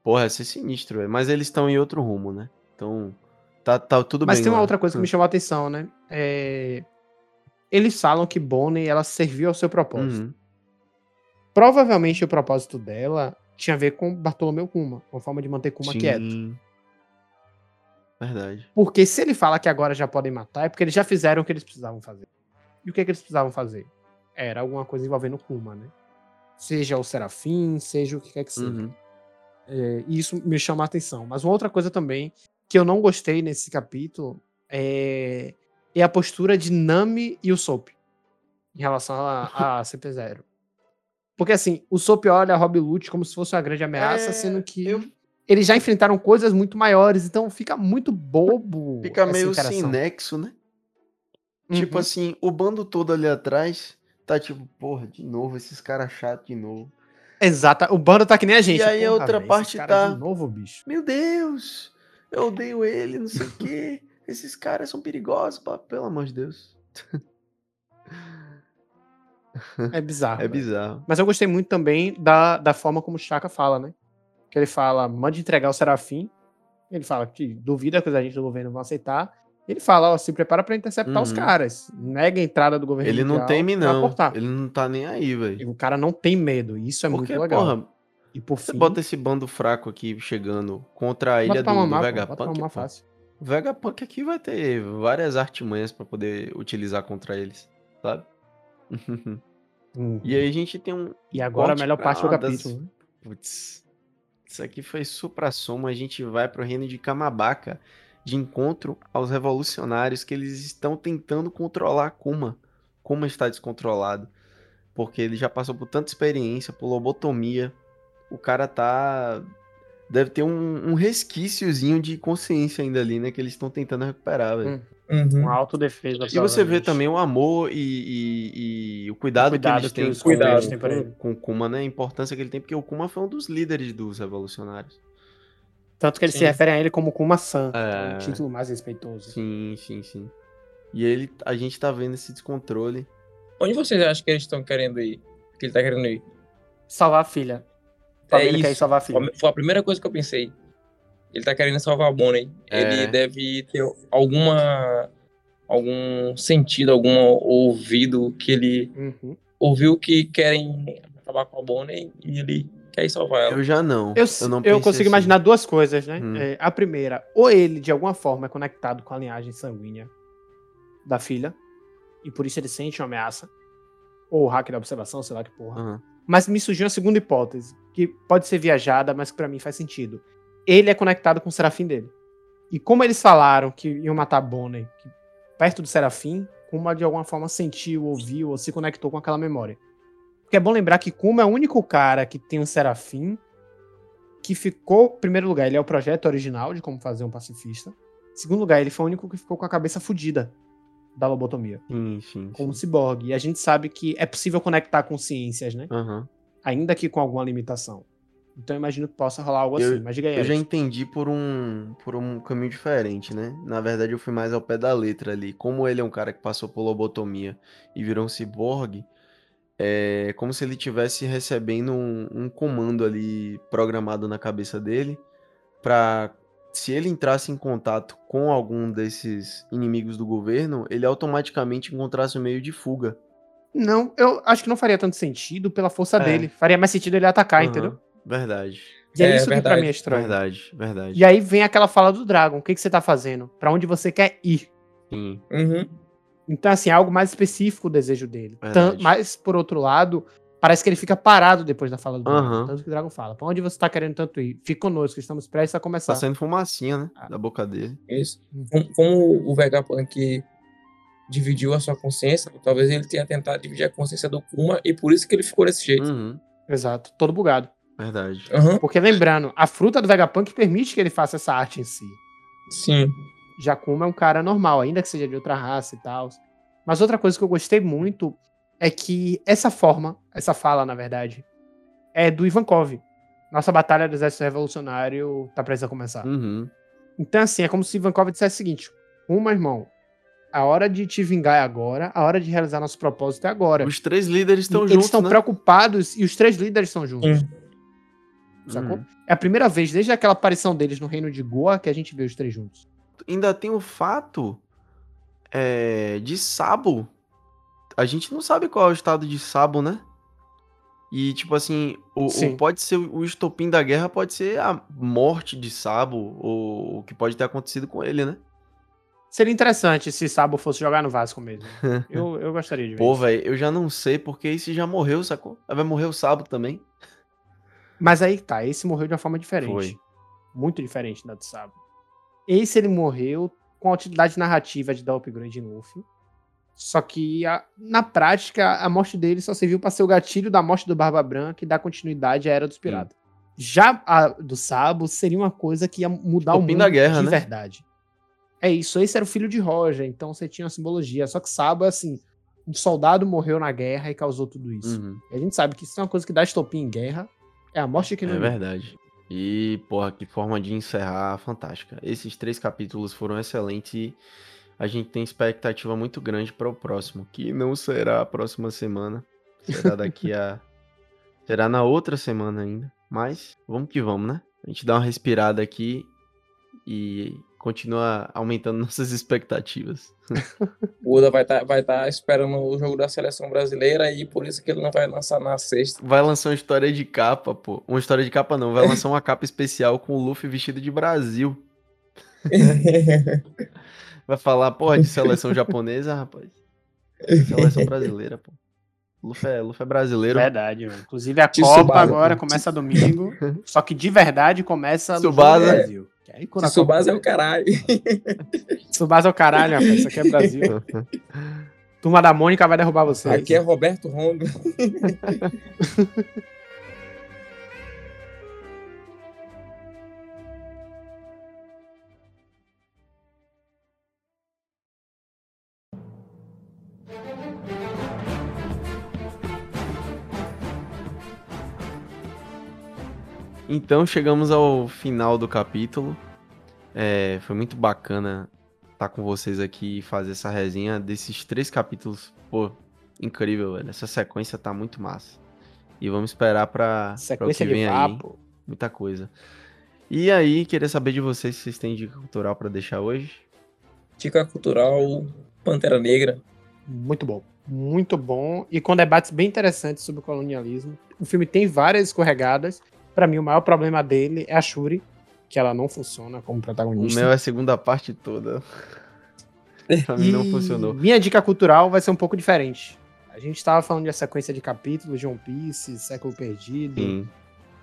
Porra, ia ser sinistro, velho. Mas eles estão em outro rumo, né? Então tá, tá tudo Mas bem. tem uma lá. outra coisa que Hum. me chamou a atenção, né? É, Eles falam que Bonnie ela serviu ao seu propósito. Uhum. Provavelmente o propósito dela tinha a ver com Bartolomeu Kuma, uma forma de manter Kuma quieto. Sim. Verdade. Porque se ele fala que agora já podem matar, é porque eles já fizeram o que eles precisavam fazer. E o que, é que eles precisavam fazer? Era alguma coisa envolvendo Kuma, né? Seja o Serafim, seja o que quer que seja. Uhum. É, e isso me chama a atenção. Mas uma outra coisa também que eu não gostei nesse capítulo é, é a postura de Nami e o Soap em relação a, a CP0. Porque assim, o Soap olha a Rob Lute como se fosse uma grande ameaça, É, sendo que eu- eles já enfrentaram coisas muito maiores, então fica muito bobo. Fica meio interação. sem nexo, né? Tipo Uhum. assim, o bando todo ali atrás tá tipo, porra, de novo, esses caras chatos de novo. Exata. O bando tá que nem a gente. aí a outra véi, parte tá- De novo, bicho. Meu Deus, eu odeio ele, não sei o quê. Esses caras são perigosos, pá, pelo amor de Deus. É bizarro. É velho. bizarro. Mas eu gostei muito também da, da forma como o Chaka fala, né? Que ele fala, mande entregar o Serafim. Ele fala que duvida que os agentes do governo vão aceitar. Ele fala, ó, se prepara pra interceptar os Uhum. caras. Nega a entrada do governo Ele não teme, não. Ele não tá nem aí, velho. O cara não tem medo. Isso é Porque, muito legal. porra, e por você fim, bota esse bando fraco aqui chegando contra a ilha do, do mamar, pra Vegapunk. pô. fácil. O Vegapunk aqui vai ter várias artimanhas pra poder utilizar contra eles, sabe? Hum. e aí a gente tem um, E agora a melhor parte do das- capítulo. né? Putz. Isso aqui foi supra-sumo. A gente vai pro reino de Kamabaka de encontro aos revolucionários que eles estão tentando controlar Kuma. Kuma está descontrolado. Porque ele já passou por tanta experiência, por lobotomia. O cara tá. Deve ter um, um resquíciozinho de consciência ainda ali, né? Que eles estão tentando recuperar, velho. Hum. Uhum. Uma autodefesa. E você vê também o amor e, e- e o cuidado, O cuidado que eles que têm os com, ele. com, o Kuma, né? A importância que ele tem, porque o Kuma foi um dos líderes dos revolucionários. Tanto que eles se Sim. referem a ele como Kuma-san. É. É. um título mais respeitoso. Sim, sim, sim. E ele, a gente tá vendo esse descontrole. Onde vocês acham que eles estão querendo ir? Que ele tá querendo ir? Salvar a filha. É Família quer ir isso. salvar a filha. Foi a primeira coisa que eu pensei. Ele tá querendo salvar a Bonnie. É. Ele deve ter alguma. algum sentido, algum ouvido que ele Uhum. ouviu que querem acabar com a Bonnie e ele quer ir salvar ela. Eu já não. Eu, Eu, não eu consigo assim. imaginar duas coisas, né? Hum. É, a primeira, ou ele de alguma forma é conectado com a linhagem sanguínea da filha, e por isso ele sente uma ameaça, ou o hack da observação, sei lá que porra. Aham. Mas me surgiu uma segunda hipótese, que pode ser viajada, mas que pra mim faz sentido. Ele é conectado com o Serafim dele. E como eles falaram que iam matar Bonnie perto do Serafim, Kuma de alguma forma sentiu, ouviu ou se conectou com aquela memória. Porque é bom lembrar que Kuma é o único cara que tem um Serafim que ficou, em primeiro lugar, ele é o projeto original de como fazer um pacifista. Em segundo lugar, ele foi o único que ficou com a cabeça fudida da lobotomia, Sim, sim. como sim. ciborgue. E a gente sabe que é possível conectar consciências, né? Aham. ainda que com alguma limitação. Então eu imagino que possa rolar algo Eu- assim. Mas diga aí, Eu já entendi por um, por um caminho diferente, né? Na verdade, eu fui mais ao pé da letra ali. Como ele é um cara que passou por lobotomia e virou um ciborgue, é como se ele tivesse recebendo um, um comando ali programado na cabeça dele pra se ele entrasse em contato com algum desses inimigos do governo, ele automaticamente encontrasse um meio de fuga. Não, eu acho que não faria tanto sentido pela força É. dele. Faria mais sentido ele atacar, Aham, entendeu? Verdade. E é, É, isso que pra verdade, mim é estranho. Verdade, verdade. E aí vem aquela fala do Dragon. O que, que você tá fazendo? Pra onde você quer ir? Sim. Uhum. Então, assim, é algo mais específico o desejo dele. Verdade. Mas, por outro lado, parece que ele fica parado depois da fala do Dragon. Aham. Tanto que o Dragon fala. Pra onde você tá querendo tanto ir? Fique conosco, estamos prestes a começar. Tá saindo fumacinha, né? Ah. Da boca dele. Isso. Uhum. Como, como o Vegapunk dividiu a sua consciência, talvez ele tenha tentado dividir a consciência do Kuma e por isso que ele ficou desse jeito. Uhum. Exato. Todo bugado. Verdade. Aham. Porque lembrando, a fruta do Vegapunk permite que ele faça essa arte em si. Sim. Jakuma é um cara normal, ainda que seja de outra raça e tal. Mas outra coisa que eu gostei muito é que essa forma, essa fala, na verdade, é do Ivankov. Nossa batalha do exército revolucionário tá prestes a começar. Uhum. Então, assim, é como se Ivankov dissesse o seguinte: Uma, irmão, a hora de te vingar é agora, a hora de realizar nosso propósito é agora. Os três líderes estão juntos, Eles estão né? preocupados e os três líderes estão juntos. Sim. Sacou? Uhum. É a primeira vez, desde aquela aparição deles no reino de Goa, que a gente vê os três juntos. Ainda tem o fato é, de Sabo. A gente não sabe qual é o estado de Sabo, né? E, tipo assim, o, o- pode ser o estopim da guerra, pode ser a morte de Sabo, ou o que pode ter acontecido com ele, né? Seria interessante se Sabo fosse jogar no Vasco mesmo. Eu, eu gostaria de ver. Pô, velho, eu já não sei, porque esse já morreu, sacou? Vai morrer o Sabo também. Mas aí tá, esse morreu de uma forma diferente. Foi. Muito diferente da do Sabo. Esse ele morreu com a utilidade narrativa de dar upgrade em Luffy. Só que a- na prática, a morte dele só serviu pra ser o gatilho da morte do Barba Branca e dar continuidade à Era dos Piratas. Já a do Sabo seria uma coisa que ia mudar o Estopim mundo da guerra, de né? verdade. É isso, esse era o filho de Roger, então você tinha uma simbologia. Só que Sabo é assim, um soldado morreu na guerra e causou tudo isso. Uhum. E a gente sabe que isso é uma coisa que dá estopim em guerra. É a morte que não É verdade. E, porra, que forma de encerrar fantástica. Esses três capítulos foram excelentes e a gente tem expectativa muito grande para o próximo, que não será a próxima semana. Será daqui a. será na outra semana ainda. Mas vamos que vamos, né? A gente dá uma respirada aqui e continua aumentando nossas expectativas. O Oda vai estar vai tá esperando o jogo da seleção brasileira e por isso que ele não vai lançar na sexta. Vai lançar uma história de capa, pô. Uma história de capa não, vai lançar uma capa especial com o Luffy vestido de Brasil. Vai falar, porra, de seleção japonesa, rapaz. Seleção brasileira, pô. Luffy é, Luffy é brasileiro. Verdade, mano. Inclusive a Tsubasa. Copa agora começa domingo. só que de verdade começa no. Brasil. Aí, quando a Tsubasa é o caralho. Tsubasa é o caralho, rapaz. Isso aqui é Brasil. Turma da Mônica vai derrubar vocês. Aqui é Roberto Honda. Então chegamos ao final do capítulo. É, foi muito bacana estar com vocês aqui e fazer essa resenha desses três capítulos. Pô, incrível, velho. Essa sequência tá muito massa. E vamos esperar pra, pra o Sequência que de vem aí. Muita coisa. E aí, queria saber de vocês se vocês têm dica cultural pra deixar hoje. Dica cultural, Pantera Negra. Muito bom. Muito bom. E com debates bem interessantes sobre o colonialismo. O filme tem várias escorregadas. Pra mim, o maior problema dele é a Shuri, que ela não funciona como O protagonista. meu é a segunda parte toda. pra mim não funcionou. Minha dica cultural vai ser um pouco diferente. A gente estava falando de uma sequência de capítulos de One Piece, Século Perdido Sim.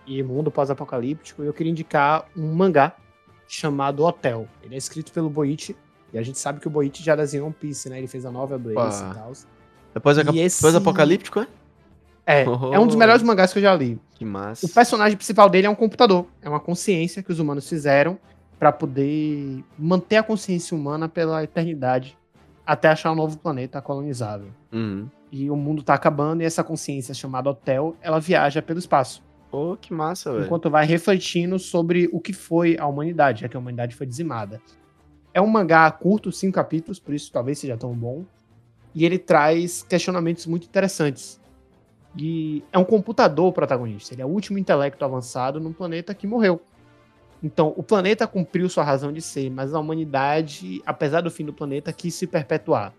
e Mundo Pós-Apocalíptico. E eu queria indicar um mangá chamado Hotel. Ele é escrito pelo Boichi. E a gente sabe que o Boichi já desenhou One Piece, né? Ele fez a novela do Ace e tal. Depois, E aca- esse- depois apocalíptico, é? É, é um dos melhores mangás que eu já li. Que massa. O personagem principal dele é um computador. É uma consciência que os humanos fizeram para poder manter a consciência humana pela eternidade até achar um novo planeta colonizável. Uhum. E o mundo tá acabando e essa consciência chamada Hotel, ela viaja pelo espaço. Pô, que massa, velho. Enquanto vai refletindo sobre o que foi a humanidade, já que a humanidade foi dizimada. É um mangá curto, cinco capítulos, por isso talvez seja tão bom. E ele traz questionamentos muito interessantes. E é um computador o protagonista. Ele é o último intelecto avançado num planeta que morreu. Então, o planeta cumpriu sua razão de ser, mas a humanidade, apesar do fim do planeta, quis se perpetuar.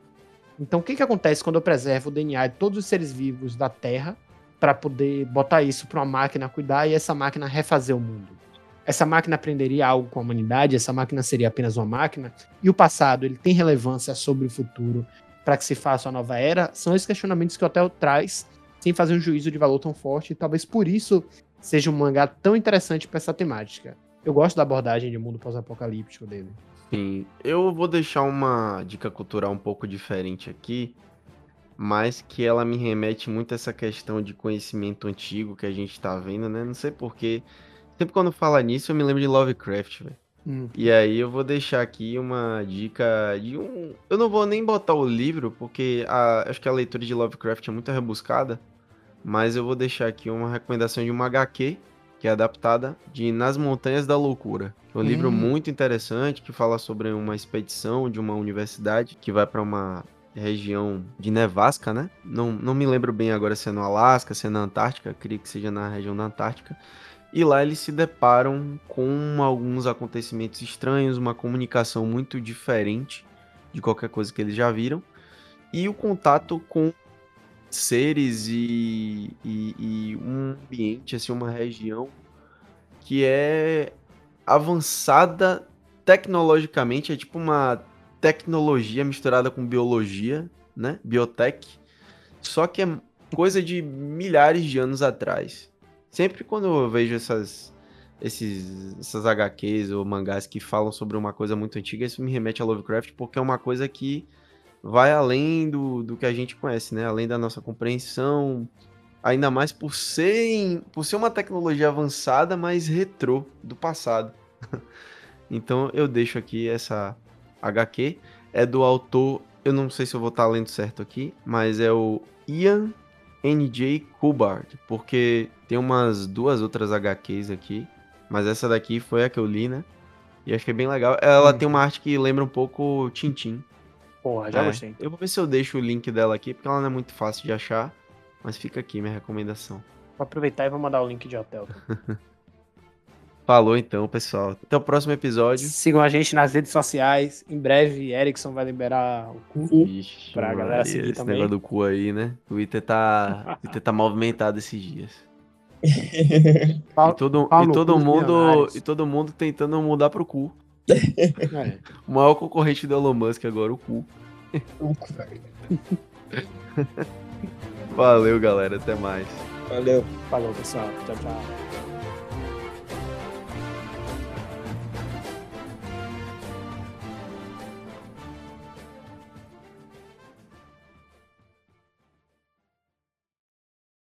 Então, o que, que acontece quando eu preservo o DNA de todos os seres vivos da Terra para poder botar isso para uma máquina cuidar e essa máquina refazer o mundo? Essa máquina aprenderia algo com a humanidade? Essa máquina seria apenas uma máquina? E o passado, ele tem relevância sobre o futuro para que se faça uma nova era? São esses questionamentos que o Hotel traz sem fazer um juízo de valor tão forte, e talvez por isso seja um mangá tão interessante para essa temática. Eu gosto da abordagem de mundo pós-apocalíptico dele. Sim. Eu vou deixar uma dica cultural um pouco diferente aqui, mas que ela me remete muito a essa questão de conhecimento antigo que a gente tá vendo, né? Não sei porquê. Sempre quando fala nisso, eu me lembro de Lovecraft, velho. E aí eu vou deixar aqui uma dica de um. Eu não vou nem botar o livro, porque a- acho que a leitura de Lovecraft é muito rebuscada. Mas eu vou deixar aqui uma recomendação de uma HQ, que é adaptada de Nas Montanhas da Loucura. É um livro Hum. muito interessante que fala sobre uma expedição de uma universidade que vai para uma região de nevasca, né? Não, não me lembro bem agora se é no Alasca, se é na Antártica, queria que seja na região da Antártica. E lá eles se deparam com alguns acontecimentos estranhos, uma comunicação muito diferente de qualquer coisa que eles já viram. E o contato com seres e, e, e um ambiente, assim, uma região que é avançada tecnologicamente, é tipo uma tecnologia misturada com biologia, né? Biotech. Só que é coisa de milhares de anos atrás. Sempre quando eu vejo essas, esses, essas HQs ou mangás que falam sobre uma coisa muito antiga, isso me remete a Lovecraft, porque é uma coisa que vai além do, do que a gente conhece, né? Além da nossa compreensão, ainda mais por ser, por ser uma tecnologia avançada, mas retrô do passado. então eu deixo aqui essa HQ. É do autor, eu não sei se eu vou estar lendo certo aqui, mas é o Ian N.J. Hubbard, porque tem umas duas outras HQs aqui, mas essa daqui foi a que eu li, né? E achei bem legal. Ela Uhum. tem uma arte que lembra um pouco Tintin. Porra, já É, gostei. Eu vou ver se eu deixo o link dela aqui, porque ela não é muito fácil de achar. Mas fica aqui minha recomendação. Vou aproveitar e vou mandar o link de hotel. Falou então, pessoal. Até o próximo episódio. Sigam a gente nas redes sociais. Em breve, Erickson vai liberar o cu. Ixi, Pra galera seguir esse também. negócio do cu aí, né? O Twitter tá, Twitter tá movimentado esses dias. E todo, pau e todo cu mundo e todo mundo tentando mudar pro cu. É. O maior concorrente do Elon Musk agora, o cu. Valeu, galera. Até mais. Valeu. Falou, pessoal. Tchau, tchau.